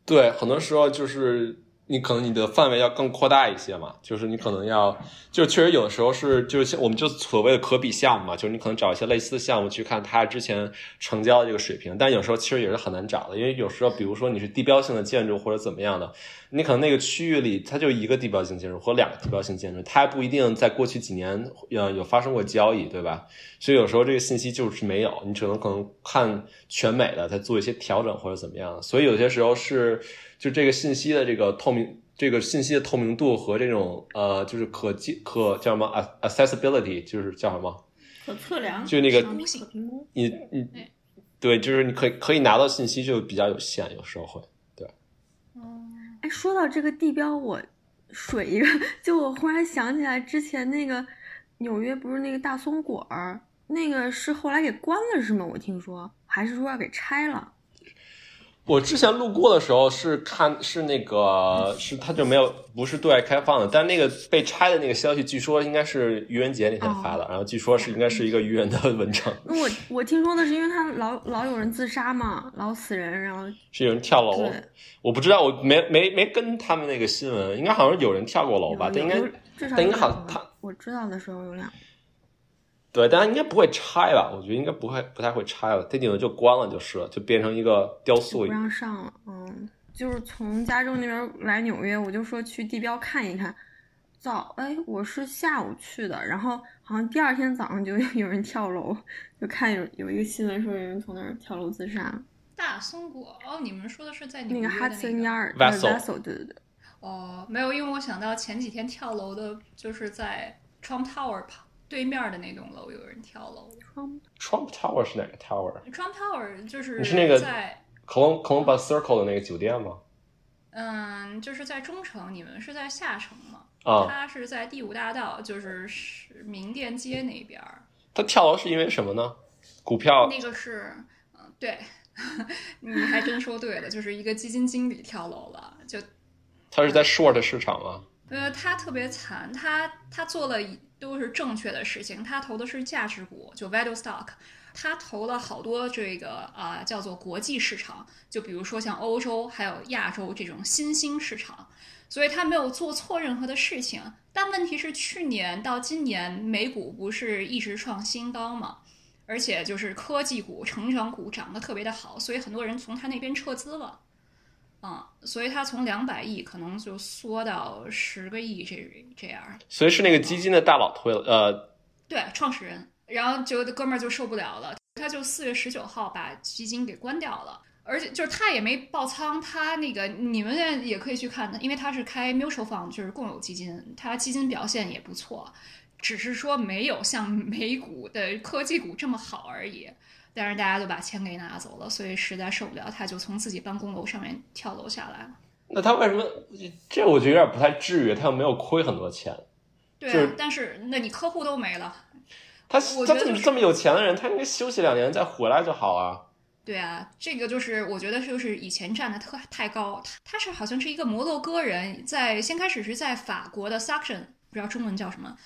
对，很多时候就是你可能你的范围要更扩大一些嘛，就是你可能要，就确实有的时候是，就是像我们就所谓的可比项目嘛，就是你可能找一些类似的项目去看它之前成交的这个水平，但有时候其实也是很难找的，因为有时候比如说你是地标性的建筑或者怎么样的，你可能那个区域里它就一个地标性建筑或两个地标性建筑，它还不一定在过去几年呃有发生过交易，对吧？所以有时候这个信息就是没有，你只能可能看全美的，再做一些调整或者怎么样，所以有些时候是。就这个信息的这个透明，这个信息的透明度和这种呃，就是可接可叫什么 accessibility，就是叫什么可测量，就那个你你对，就是你可以可以拿到信息就比较有限，有时候会对。哦，哎，说到这个地标，我水一个，就我忽然想起来之前那个纽约不是那个大松果儿，那个是后来给关了是吗？我听说，还是说要给拆了？我之前路过的时候是看是那个是它就没有不是对外开放的，但那个被拆的那个消息，据说应该是愚人节那天发的，然后据说是应该是一个愚人的文章。我我听说的是因为他老老有人自杀嘛，老死人，然后是有人跳楼。我不知道，我没没没跟他们那个新闻，应该好像有人跳过楼吧？但应该但应该好他我知道的时候有两。对，但应该不会拆吧？我觉得应该不会，不太会拆了。它顶多就关了，就是了，就变成一个雕塑。不让上了，嗯，就是从加州那边来纽约，我就说去地标看一看。早，哎，我是下午去的，然后好像第二天早上就有人跳楼，就看有有一个新闻说有人从那儿跳楼自杀。大松果哦，你们说的是在纽约那个 Hudson Yard Vessel，对对对。哦，没有，因为我想到前几天跳楼的，就是在 Trump Tower 旁。对面的那栋楼有人跳楼。Trump Tower 是哪个 Tower？Trump Tower 就是你是那个在 Columbus Circle 的那个酒店吗？嗯，就是在中城，你们是在下城吗？啊，他是在第五大道，就是是名店街那边。他跳楼是因为什么呢？股票？那个是，嗯，对，你还真说对了，就是一个基金经理跳楼了。就他是在 short 市场吗？呃，他特别惨，他他做了。都是正确的事情。他投的是价值股，就 value stock。他投了好多这个啊，叫做国际市场，就比如说像欧洲还有亚洲这种新兴市场。所以他没有做错任何的事情。但问题是，去年到今年美股不是一直创新高嘛？而且就是科技股、成长股涨得特别的好，所以很多人从他那边撤资了。嗯，所以他从两百亿可能就缩到十个亿这这样。所以是那个基金的大佬推了，呃，对，创始人，然后就哥们儿就受不了了，他就四月十九号把基金给关掉了，而且就是他也没爆仓，他那个你们也可以去看，因为他是开 mutual fund，就是共有基金，他基金表现也不错，只是说没有像美股的科技股这么好而已。但是大家就把钱给拿走了，所以实在受不了，他就从自己办公楼上面跳楼下来了。那他为什么？这我觉得有点不太至于，他又没有亏很多钱。对啊，但是那你客户都没了。他他这么这么有钱的人，他应该休息两年再回来就好啊。对啊，这个就是我觉得就是以前站的特太高。他他是好像是一个摩洛哥人，在先开始是在法国的 Suction，不知道中文叫什么。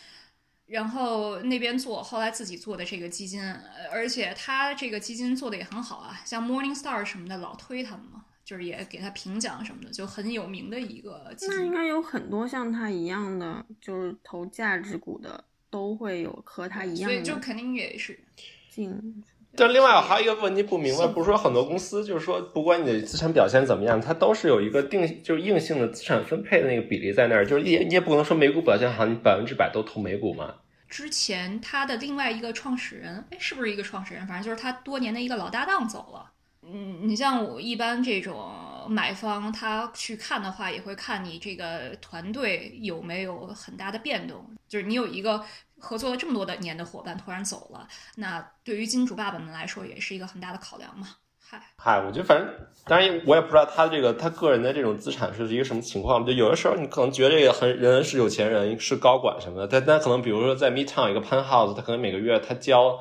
然后那边做，后来自己做的这个基金，而且他这个基金做的也很好啊，像 Morningstar 什么的老推他们嘛，就是也给他评奖什么的，就很有名的一个基金。那应该有很多像他一样的，就是投价值股的，都会有和他一样的。所以就肯定也是进。但另外还有一个问题不明白，不是说很多公司就是说，不管你的资产表现怎么样，它都是有一个定就是硬性的资产分配的那个比例在那儿，就是也你也不能说美股表现好，你百分之百都投美股嘛。之前他的另外一个创始人，哎，是不是一个创始人？反正就是他多年的一个老搭档走了。嗯，你像我一般这种买方，他去看的话，也会看你这个团队有没有很大的变动，就是你有一个。合作了这么多的年的伙伴突然走了，那对于金主爸爸们来说也是一个很大的考量嘛。嗨，嗨，我觉得反正当然我也不知道他这个他个人的这种资产是一个什么情况。就有的时候你可能觉得这个很人是有钱人是高管什么的，但但可能比如说在 Midtown 一个 Penthouse，他可能每个月他交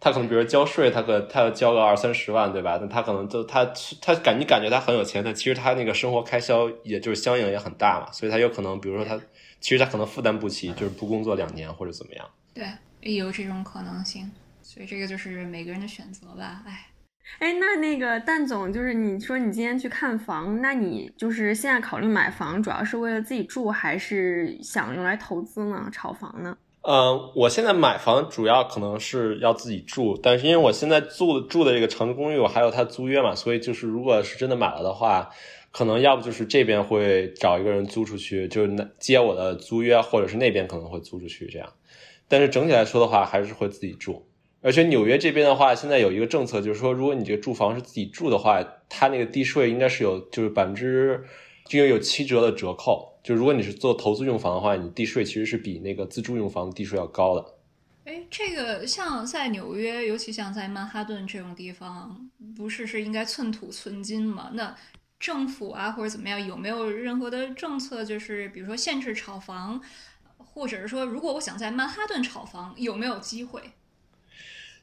他可能比如说交税，他可他要交个二三十万，对吧？那他可能就他他感你感觉他很有钱，但其实他那个生活开销也就是相应也很大嘛，所以他有可能比如说他。其实他可能负担不起，就是不工作两年或者怎么样。对，也有这种可能性，所以这个就是每个人的选择吧。哎，哎，那那个蛋总，就是你说你今天去看房，那你就是现在考虑买房，主要是为了自己住，还是想用来投资呢？炒房呢？嗯，我现在买房主要可能是要自己住，但是因为我现在住的住的这个长租公寓，我还有它租约嘛，所以就是如果是真的买了的话，可能要不就是这边会找一个人租出去，就是接我的租约，或者是那边可能会租出去这样。但是整体来说的话，还是会自己住。而且纽约这边的话，现在有一个政策，就是说，如果你这个住房是自己住的话，它那个地税应该是有，就是百分之，就有七折的折扣。就如果你是做投资用房的话，你地税其实是比那个自住用房地税要高的。哎，这个像在纽约，尤其像在曼哈顿这种地方，不是是应该寸土寸金吗？那政府啊或者怎么样，有没有任何的政策，就是比如说限制炒房，或者是说，如果我想在曼哈顿炒房，有没有机会？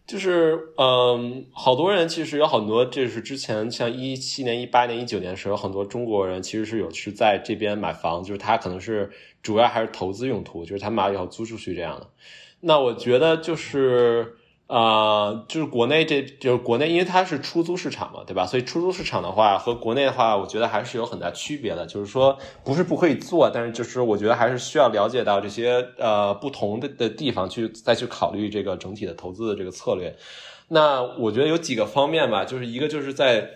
就是，嗯，好多人其实有很多，就是之前像一七年、一八年、一九年的时候，很多中国人其实是有是在这边买房，就是他可能是主要还是投资用途，就是他买了以后租出去这样的。那我觉得就是。啊，就是国内这就是国内，因为它是出租市场嘛，对吧？所以出租市场的话和国内的话，我觉得还是有很大区别的。就是说，不是不可以做，但是就是我觉得还是需要了解到这些呃不同的的地方去再去考虑这个整体的投资的这个策略。那我觉得有几个方面吧，就是一个就是在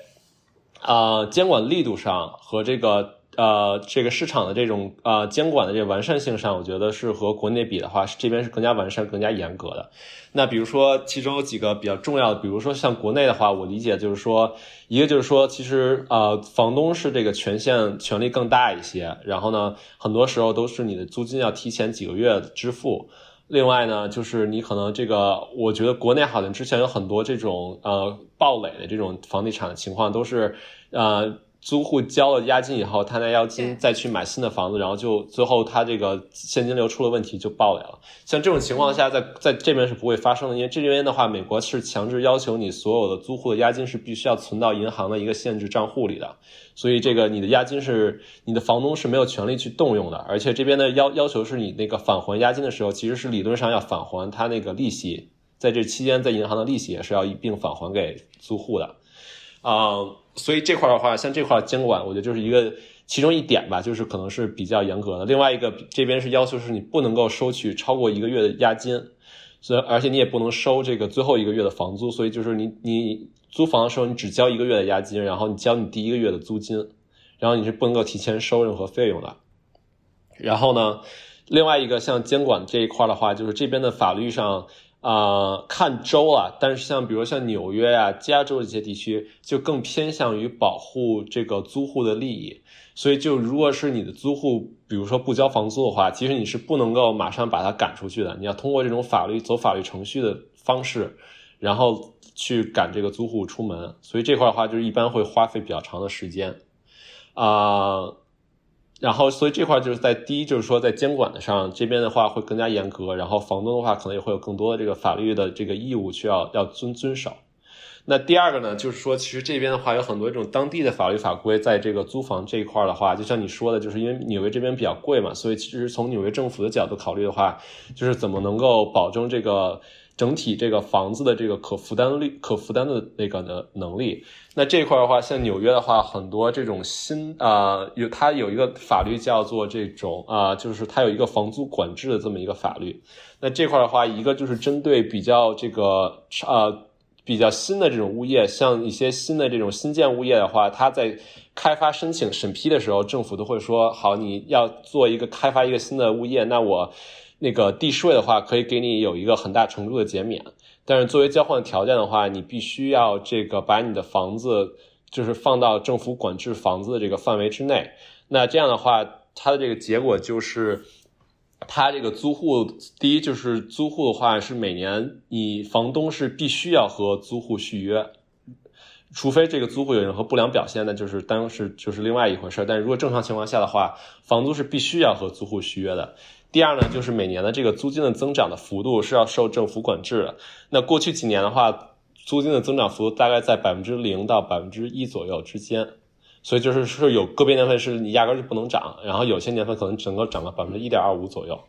啊监管力度上和这个。呃，这个市场的这种呃监管的这个完善性上，我觉得是和国内比的话，是这边是更加完善、更加严格的。那比如说，其中有几个比较重要的，比如说像国内的话，我理解就是说，一个就是说，其实呃，房东是这个权限权力更大一些，然后呢，很多时候都是你的租金要提前几个月支付。另外呢，就是你可能这个，我觉得国内好像之前有很多这种呃暴雷的这种房地产的情况，都是呃。租户交了押金以后，他拿押金再去买新的房子，然后就最后他这个现金流出了问题就爆雷了。像这种情况下，在在这边是不会发生的，因为这边的话，美国是强制要求你所有的租户的押金是必须要存到银行的一个限制账户里的，所以这个你的押金是你的房东是没有权利去动用的。而且这边的要要求是你那个返还押金的时候，其实是理论上要返还他那个利息，在这期间在银行的利息也是要一并返还给租户的，啊。所以这块的话，像这块监管，我觉得就是一个其中一点吧，就是可能是比较严格的。另外一个这边是要求是你不能够收取超过一个月的押金，所以而且你也不能收这个最后一个月的房租。所以就是你你租房的时候，你只交一个月的押金，然后你交你第一个月的租金，然后你是不能够提前收任何费用的。然后呢，另外一个像监管这一块的话，就是这边的法律上。啊，看州啊，但是像比如像纽约呀、加州这些地区，就更偏向于保护这个租户的利益。所以，就如果是你的租户，比如说不交房租的话，其实你是不能够马上把他赶出去的。你要通过这种法律走法律程序的方式，然后去赶这个租户出门。所以这块的话，就是一般会花费比较长的时间啊。然后，所以这块就是在第一，就是说在监管的上，这边的话会更加严格。然后房东的话，可能也会有更多的这个法律的这个义务需要要遵遵守。那第二个呢，就是说其实这边的话有很多这种当地的法律法规，在这个租房这一块的话，就像你说的，就是因为纽约这边比较贵嘛，所以其实从纽约政府的角度考虑的话，就是怎么能够保证这个。整体这个房子的这个可负担率、可负担的那个的能力，那这块的话，像纽约的话，很多这种新啊，有它有一个法律叫做这种啊，就是它有一个房租管制的这么一个法律。那这块的话，一个就是针对比较这个呃比较新的这种物业，像一些新的这种新建物业的话，它在开发申请审批的时候，政府都会说，好，你要做一个开发一个新的物业，那我。那个地税的话，可以给你有一个很大程度的减免，但是作为交换条件的话，你必须要这个把你的房子就是放到政府管制房子的这个范围之内。那这样的话，它的这个结果就是，它这个租户第一就是租户的话是每年你房东是必须要和租户续约，除非这个租户有任何不良表现，那就是当时就是另外一回事。但如果正常情况下的话，房租是必须要和租户续约的。第二呢，就是每年的这个租金的增长的幅度是要受政府管制的。那过去几年的话，租金的增长幅度大概在百分之零到百分之一左右之间，所以就是是有个别年份是你压根就不能涨，然后有些年份可能整个涨了百分之一点二五左右。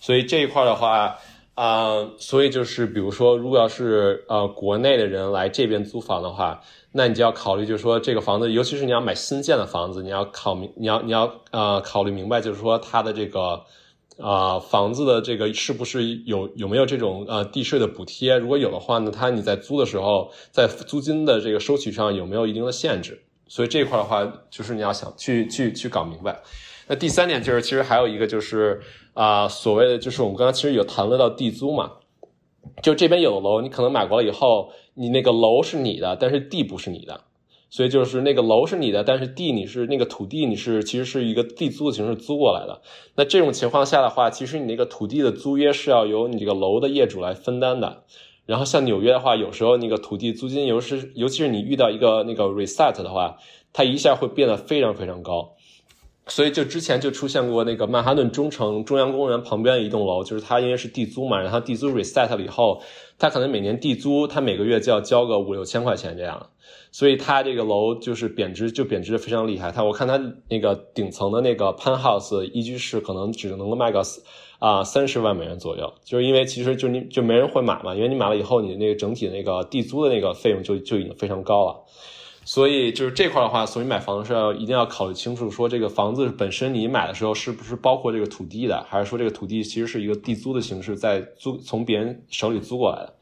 所以这一块的话，啊、所以就是比如说，如果要是呃国内的人来这边租房的话，那你就要考虑，就是说这个房子，尤其是你要买新建的房子，你要考明，你要你要呃考虑明白，就是说它的这个啊、房子的这个是不是有有没有这种呃地税的补贴？如果有的话呢，它你在租的时候，在租金的这个收取上有没有一定的限制？所以这块的话，就是你要想去去去搞明白。那第三点就是，其实还有一个就是啊、所谓的就是我们刚刚其实有谈论到地租嘛，就这边有楼，你可能买过了以后，你那个楼是你的，但是地不是你的，所以就是那个楼是你的，但是地你是那个土地你是其实是一个地租的形式租过来的。那这种情况下的话，其实你那个土地的租约是要由你这个楼的业主来分担的。然后像纽约的话，有时候那个土地租金，尤是尤其是你遇到一个那个 reset 的话，它一下会变得非常非常高。所以就之前就出现过那个曼哈顿中城中央公园旁边一栋楼，就是它因为是地租嘛，然后地租 reset 了以后，他可能每年地租他每个月就要交个五六千块钱这样，所以他这个楼就是贬值就贬值的非常厉害。他我看他那个顶层的那个 penthouse 一居室可能只能够卖个啊三十万美元左右，就是因为其实就你就没人会买嘛，因为你买了以后你那个整体那个地租的那个费用就就已经非常高了。所以就是这块的话，所以买房的时候一定要考虑清楚，说这个房子本身你买的时候是不是包括这个土地的，还是说这个土地其实是一个地租的形式，在租从别人手里租过来的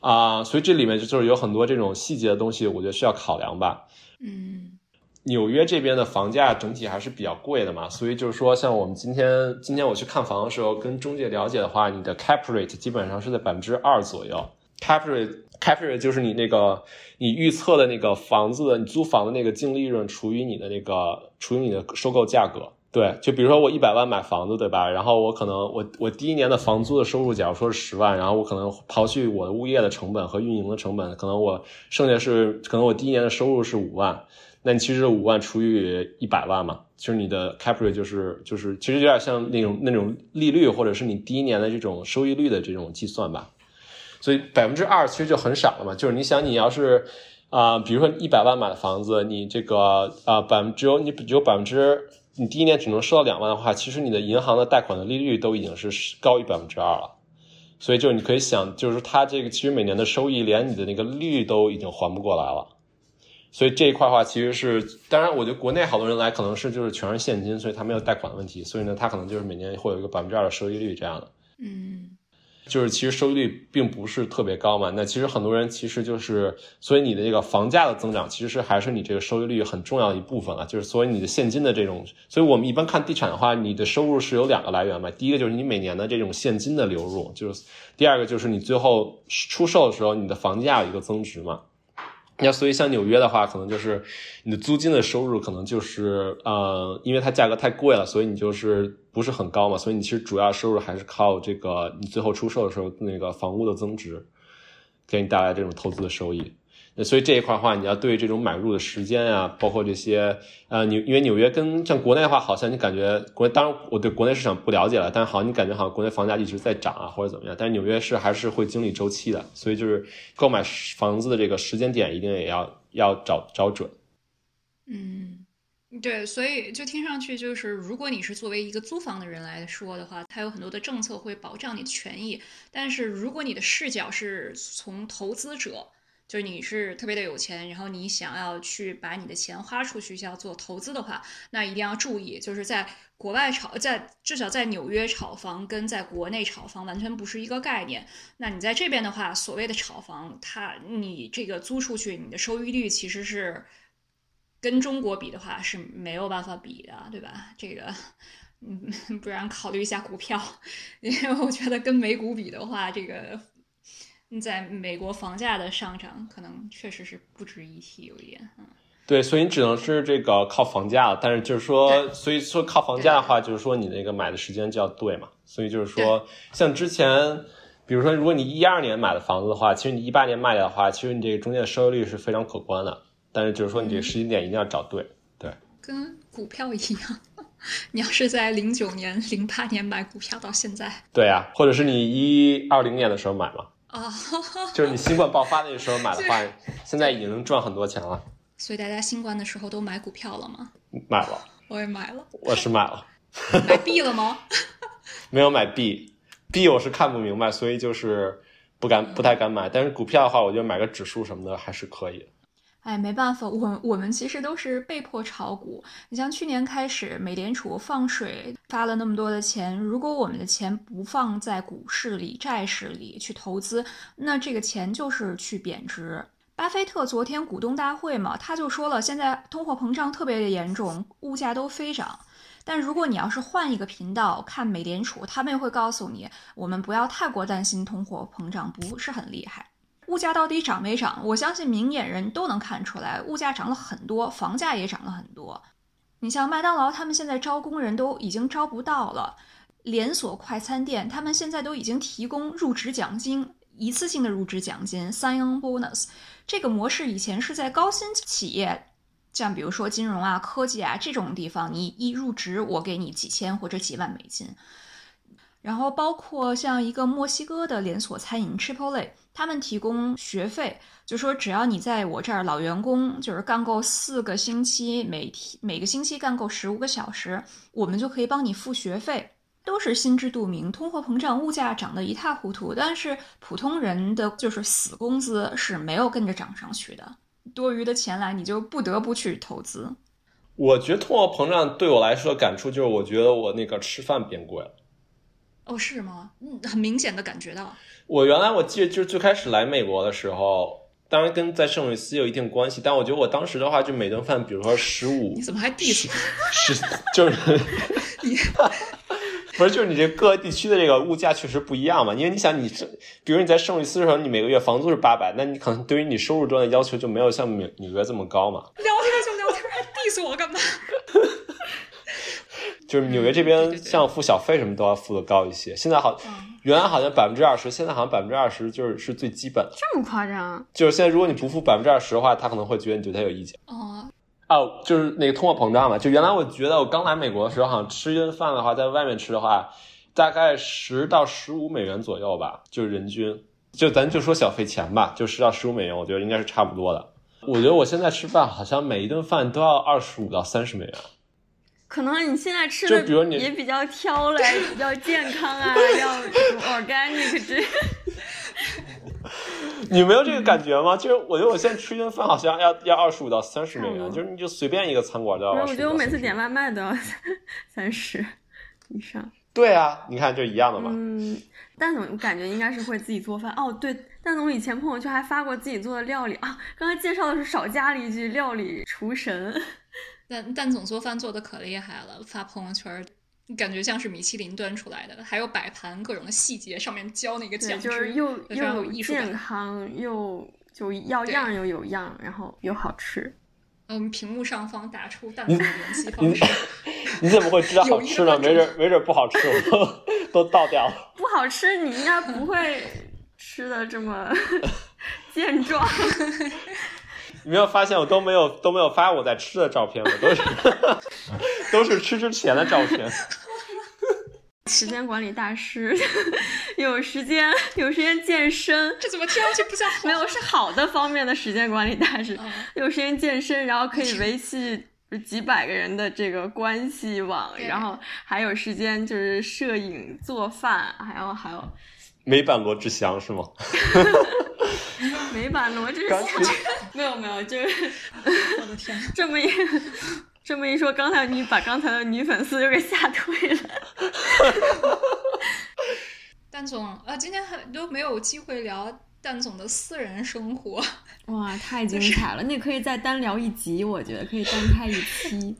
啊、所以这里面就就是有很多这种细节的东西，我觉得需要考量吧。嗯纽约这边的房价整体还是比较贵的嘛，所以就是说，像我们今天今天我去看房的时候，跟中介了解的话，你的 cap rate 基本上是在百分之二左右。cap rate cap rate 就是你那个你预测的那个房子的你租房的那个净利润除以你的那个除以你的收购价格。对，就比如说我一百万买房子，对吧？然后我可能我我第一年的房租的收入，假如说是十万，然后我可能刨去我的物业的成本和运营的成本，可能我剩下是可能我第一年的收入是五万，那你其实五万除以一百万嘛，其实你的 cap rate 就是就是其实有点像那种那种利率或者是你第一年的这种收益率的这种计算吧。所以百分之二其实就很少了嘛，就是你想你要是啊、比如说一百万买的房子，你这个啊百分只有你只有百分之你第一年只能收到两万的话，其实你的银行的贷款的利率都已经是高于百分之二了。所以就是你可以想，就是它这个其实每年的收益连你的那个利率都已经还不过来了。所以这一块的话，其实是当然，我觉得国内好多人来可能是就是全是现金，所以他没有贷款的问题，所以呢，他可能就是每年会有一个百分之二的收益率这样的。嗯就是其实收益率并不是特别高嘛，那其实很多人其实就是，所以你的这个房价的增长其实是还是你这个收益率很重要的一部分了，就是所以你的现金的这种，所以我们一般看地产的话，你的收入是有两个来源嘛，第一个就是你每年的这种现金的流入，就是第二个就是你最后出售的时候你的房价有一个增值嘛。要所以像纽约的话，可能就是你的租金的收入可能就是呃，因为它价格太贵了，所以你就是不是很高嘛，所以你其实主要收入还是靠这个你最后出售的时候那个房屋的增值，给你带来这种投资的收益。所以这一块的话，你要对这种买入的时间啊，包括这些呃，纽因为纽约跟像国内的话，好像你感觉国，当然我对国内市场不了解了，但好像你感觉好像国内房价一直在涨啊，或者怎么样，但是纽约是还是会经历周期的，所以就是购买房子的这个时间点一定也要要找找准。嗯，对，所以就听上去就是，如果你是作为一个租房的人来说的话，它有很多的政策会保障你的权益。但是如果你的视角是从投资者，就是你是特别的有钱，然后你想要去把你的钱花出去，想要做投资的话，那一定要注意，就是在国外炒，在至少在纽约炒房跟在国内炒房完全不是一个概念。那你在这边的话，所谓的炒房，它你这个租出去，你的收益率其实是跟中国比的话是没有办法比的，对吧？这个。嗯，不然考虑一下股票，因为我觉得跟美股比的话，这个在美国房价的上涨可能确实是不值一提，有一点。嗯，对，所以你只能是这个靠房价了，但是就是说，所以说靠房价的话，就是说你那个买的时间就要对嘛。所以就是说，像之前，比如说，如果你一二年买的房子的话，其实你一八年卖掉的话，其实你这个中间的收益率是非常可观的。但是就是说，你这个时间点一定要找对。对，跟股票一样，你要是在零九年、零八年买股票到现在对啊，或者是你一二零年的时候买嘛，啊，就是你新冠爆发那个时候买的 话，现在已经能赚很多钱了。所以大家新冠的时候都买股票了吗？买了，我也买了，我是买了，买币了吗？没有买币。币我是看不明白，所以就是不敢不太敢买。但是股票的话，我觉得买个指数什么的还是可以。哎，没办法，我我们其实都是被迫炒股。你像去年开始，美联储放水发了那么多的钱，如果我们的钱不放在股市里、债市里去投资，那这个钱就是去贬值。巴菲特昨天股东大会嘛，他就说了，现在通货膨胀特别的严重，物价都飞涨。但如果你要是换一个频道看美联储，他们会告诉你，我们不要太过担心通货膨胀，不是很厉害。物价到底涨没涨？我相信明眼人都能看出来，物价涨了很多，房价也涨了很多。你像麦当劳，他们现在招工人都已经招不到了；连锁快餐店，他们现在都已经提供入职奖金，一次性的入职奖金 （sign-on bonus）。这个模式以前是在高新企业，像比如说金融啊、科技啊这种地方，你一入职，我给你几千或者几万美金。然后包括像一个墨西哥的连锁餐饮 Chipotle。他们提供学费，就说只要你在我这儿老员工，就是干够四个星期，每天每个星期干够十五个小时，我们就可以帮你付学费。都是心知肚明，通货膨胀，物价涨得一塌糊涂，但是普通人的就是死工资是没有跟着涨上去的，多余的钱来你就不得不去投资。我觉得通货膨胀对我来说感触就是，我觉得我那个吃饭变贵了。哦，是吗？嗯，很明显的感觉到。我原来我记得就是最开始来美国的时候，当然跟在圣路易斯有一定关系，但我觉得我当时的话就每顿饭，比如说十五，你怎么还 diss？是就是 你不是就是你这各个地区的这个物价确实不一样嘛？因为你想你这，比如你在圣路易斯的时候，你每个月房租是八百，那你可能对于你收入端的要求就没有像纽纽约这么高嘛？聊天就聊天，还 diss 我干嘛？就是纽约这边像付小费什么都要付的高一些，现在好，原来好像百分之二十，现在好像百分之二十就是是最基本的。这么夸张？就是现在如果你不付百分之二十的话，他可能会觉得你对他有意见。哦，哦，就是那个通货膨胀嘛。就原来我觉得我刚来美国的时候，好像吃一顿饭的话，在外面吃的话，大概十到十五美元左右吧，就是人均。就咱就说小费钱吧，就十到十五美元，我觉得应该是差不多的。我觉得我现在吃饭好像每一顿饭都要二十五到三十美元。可能你现在吃的也比较挑了，比较健康啊，要 organic 这。你没有这个感觉吗？就是我觉得我现在吃一顿饭好像要要二十五到三十美元，就是你就随便一个餐馆都要。我觉得我每次点外卖都要三十以上。对啊，你看就一样的嘛。嗯，蛋总感觉应该是会自己做饭哦。对，蛋总以前朋友圈还发过自己做的料理啊。刚才介绍的是少加了一句料理厨神。但但总做饭做的可厉害了，发朋友圈，感觉像是米其林端出来的，还有摆盘各种的细节，上面浇那个酱汁，就是又又健康又就要样又有样，然后又好吃。嗯，屏幕上方打出蛋总的联系方式。你怎么会知道好吃呢？没准没准不好吃，我都都倒掉了。不好吃，你应该不会吃的这么 健壮。你没有发现我都没有都没有发我在吃的照片，吗都是 都是吃之前的照片。时间管理大师，有时间有时间健身，这怎么听上去不像？没有是好的方面的时间管理大师，有时间健身，然后可以 维系几百个人的这个关系网，然后还有时间就是摄影、做饭，还有还有。美版罗志祥是吗？美版罗志祥没有没有，就是我的天，这么一这么一说，刚才你把刚才的女粉丝又给吓退了。蛋总啊，今天还都没有机会聊蛋总的私人生活。哇，太精彩了！那可以再单聊一集，我觉得可以单开一期。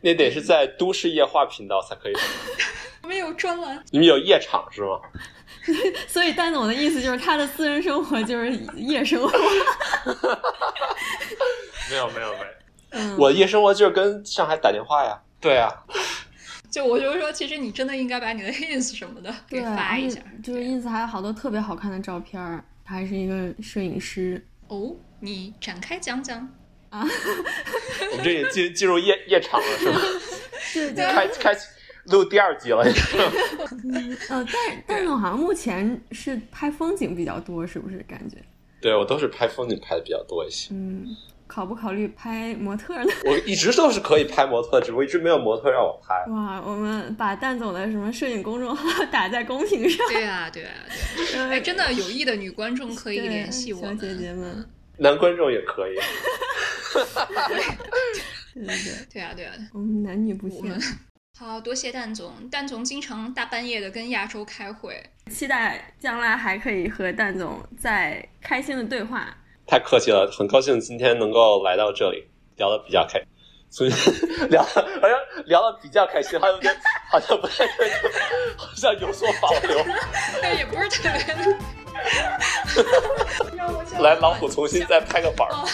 那得是在都市夜话频道才可以。我们有专栏。你们有夜场是吗？所以蛋总的意思就是他的私人生活就是夜生活。没有没有没有，我夜生活就是跟上海打电话呀。对啊。就我就是说，其实你真的应该把你的 ins 什么的给发一下。就是 ins 还有好多特别好看的照片他还是一个摄影师。哦，你展开讲讲啊。我们这也进进入夜夜场了是吗？对对。开开。录第二集了，呃，但但总好像目前是拍风景比较多，是不是感觉？对我都是拍风景拍的比较多一些。嗯，考不考虑拍模特呢？我一直都是可以拍模特，只不过一直没有模特让我拍。哇，我们把蛋总的什么摄影公众号 打在公屏上。对啊，对啊，对啊。哎，真的有意的女观众可以联系我小姐姐们，男观众也可以。对对对，对啊，对啊，我们男女不限。好多谢蛋总，蛋总经常大半夜的跟亚洲开会，期待将来还可以和蛋总再开心的对话。太客气了，很高兴今天能够来到这里，聊的比较开，所 以聊好像聊的比较开心，好像好像不太对，好像有所保留。对，也不是特别。来，老虎重新再拍个板儿。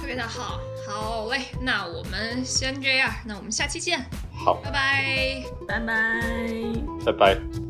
特别的好。好嘞，那我们先这样，那我们下期见。好，拜拜，拜拜，拜拜。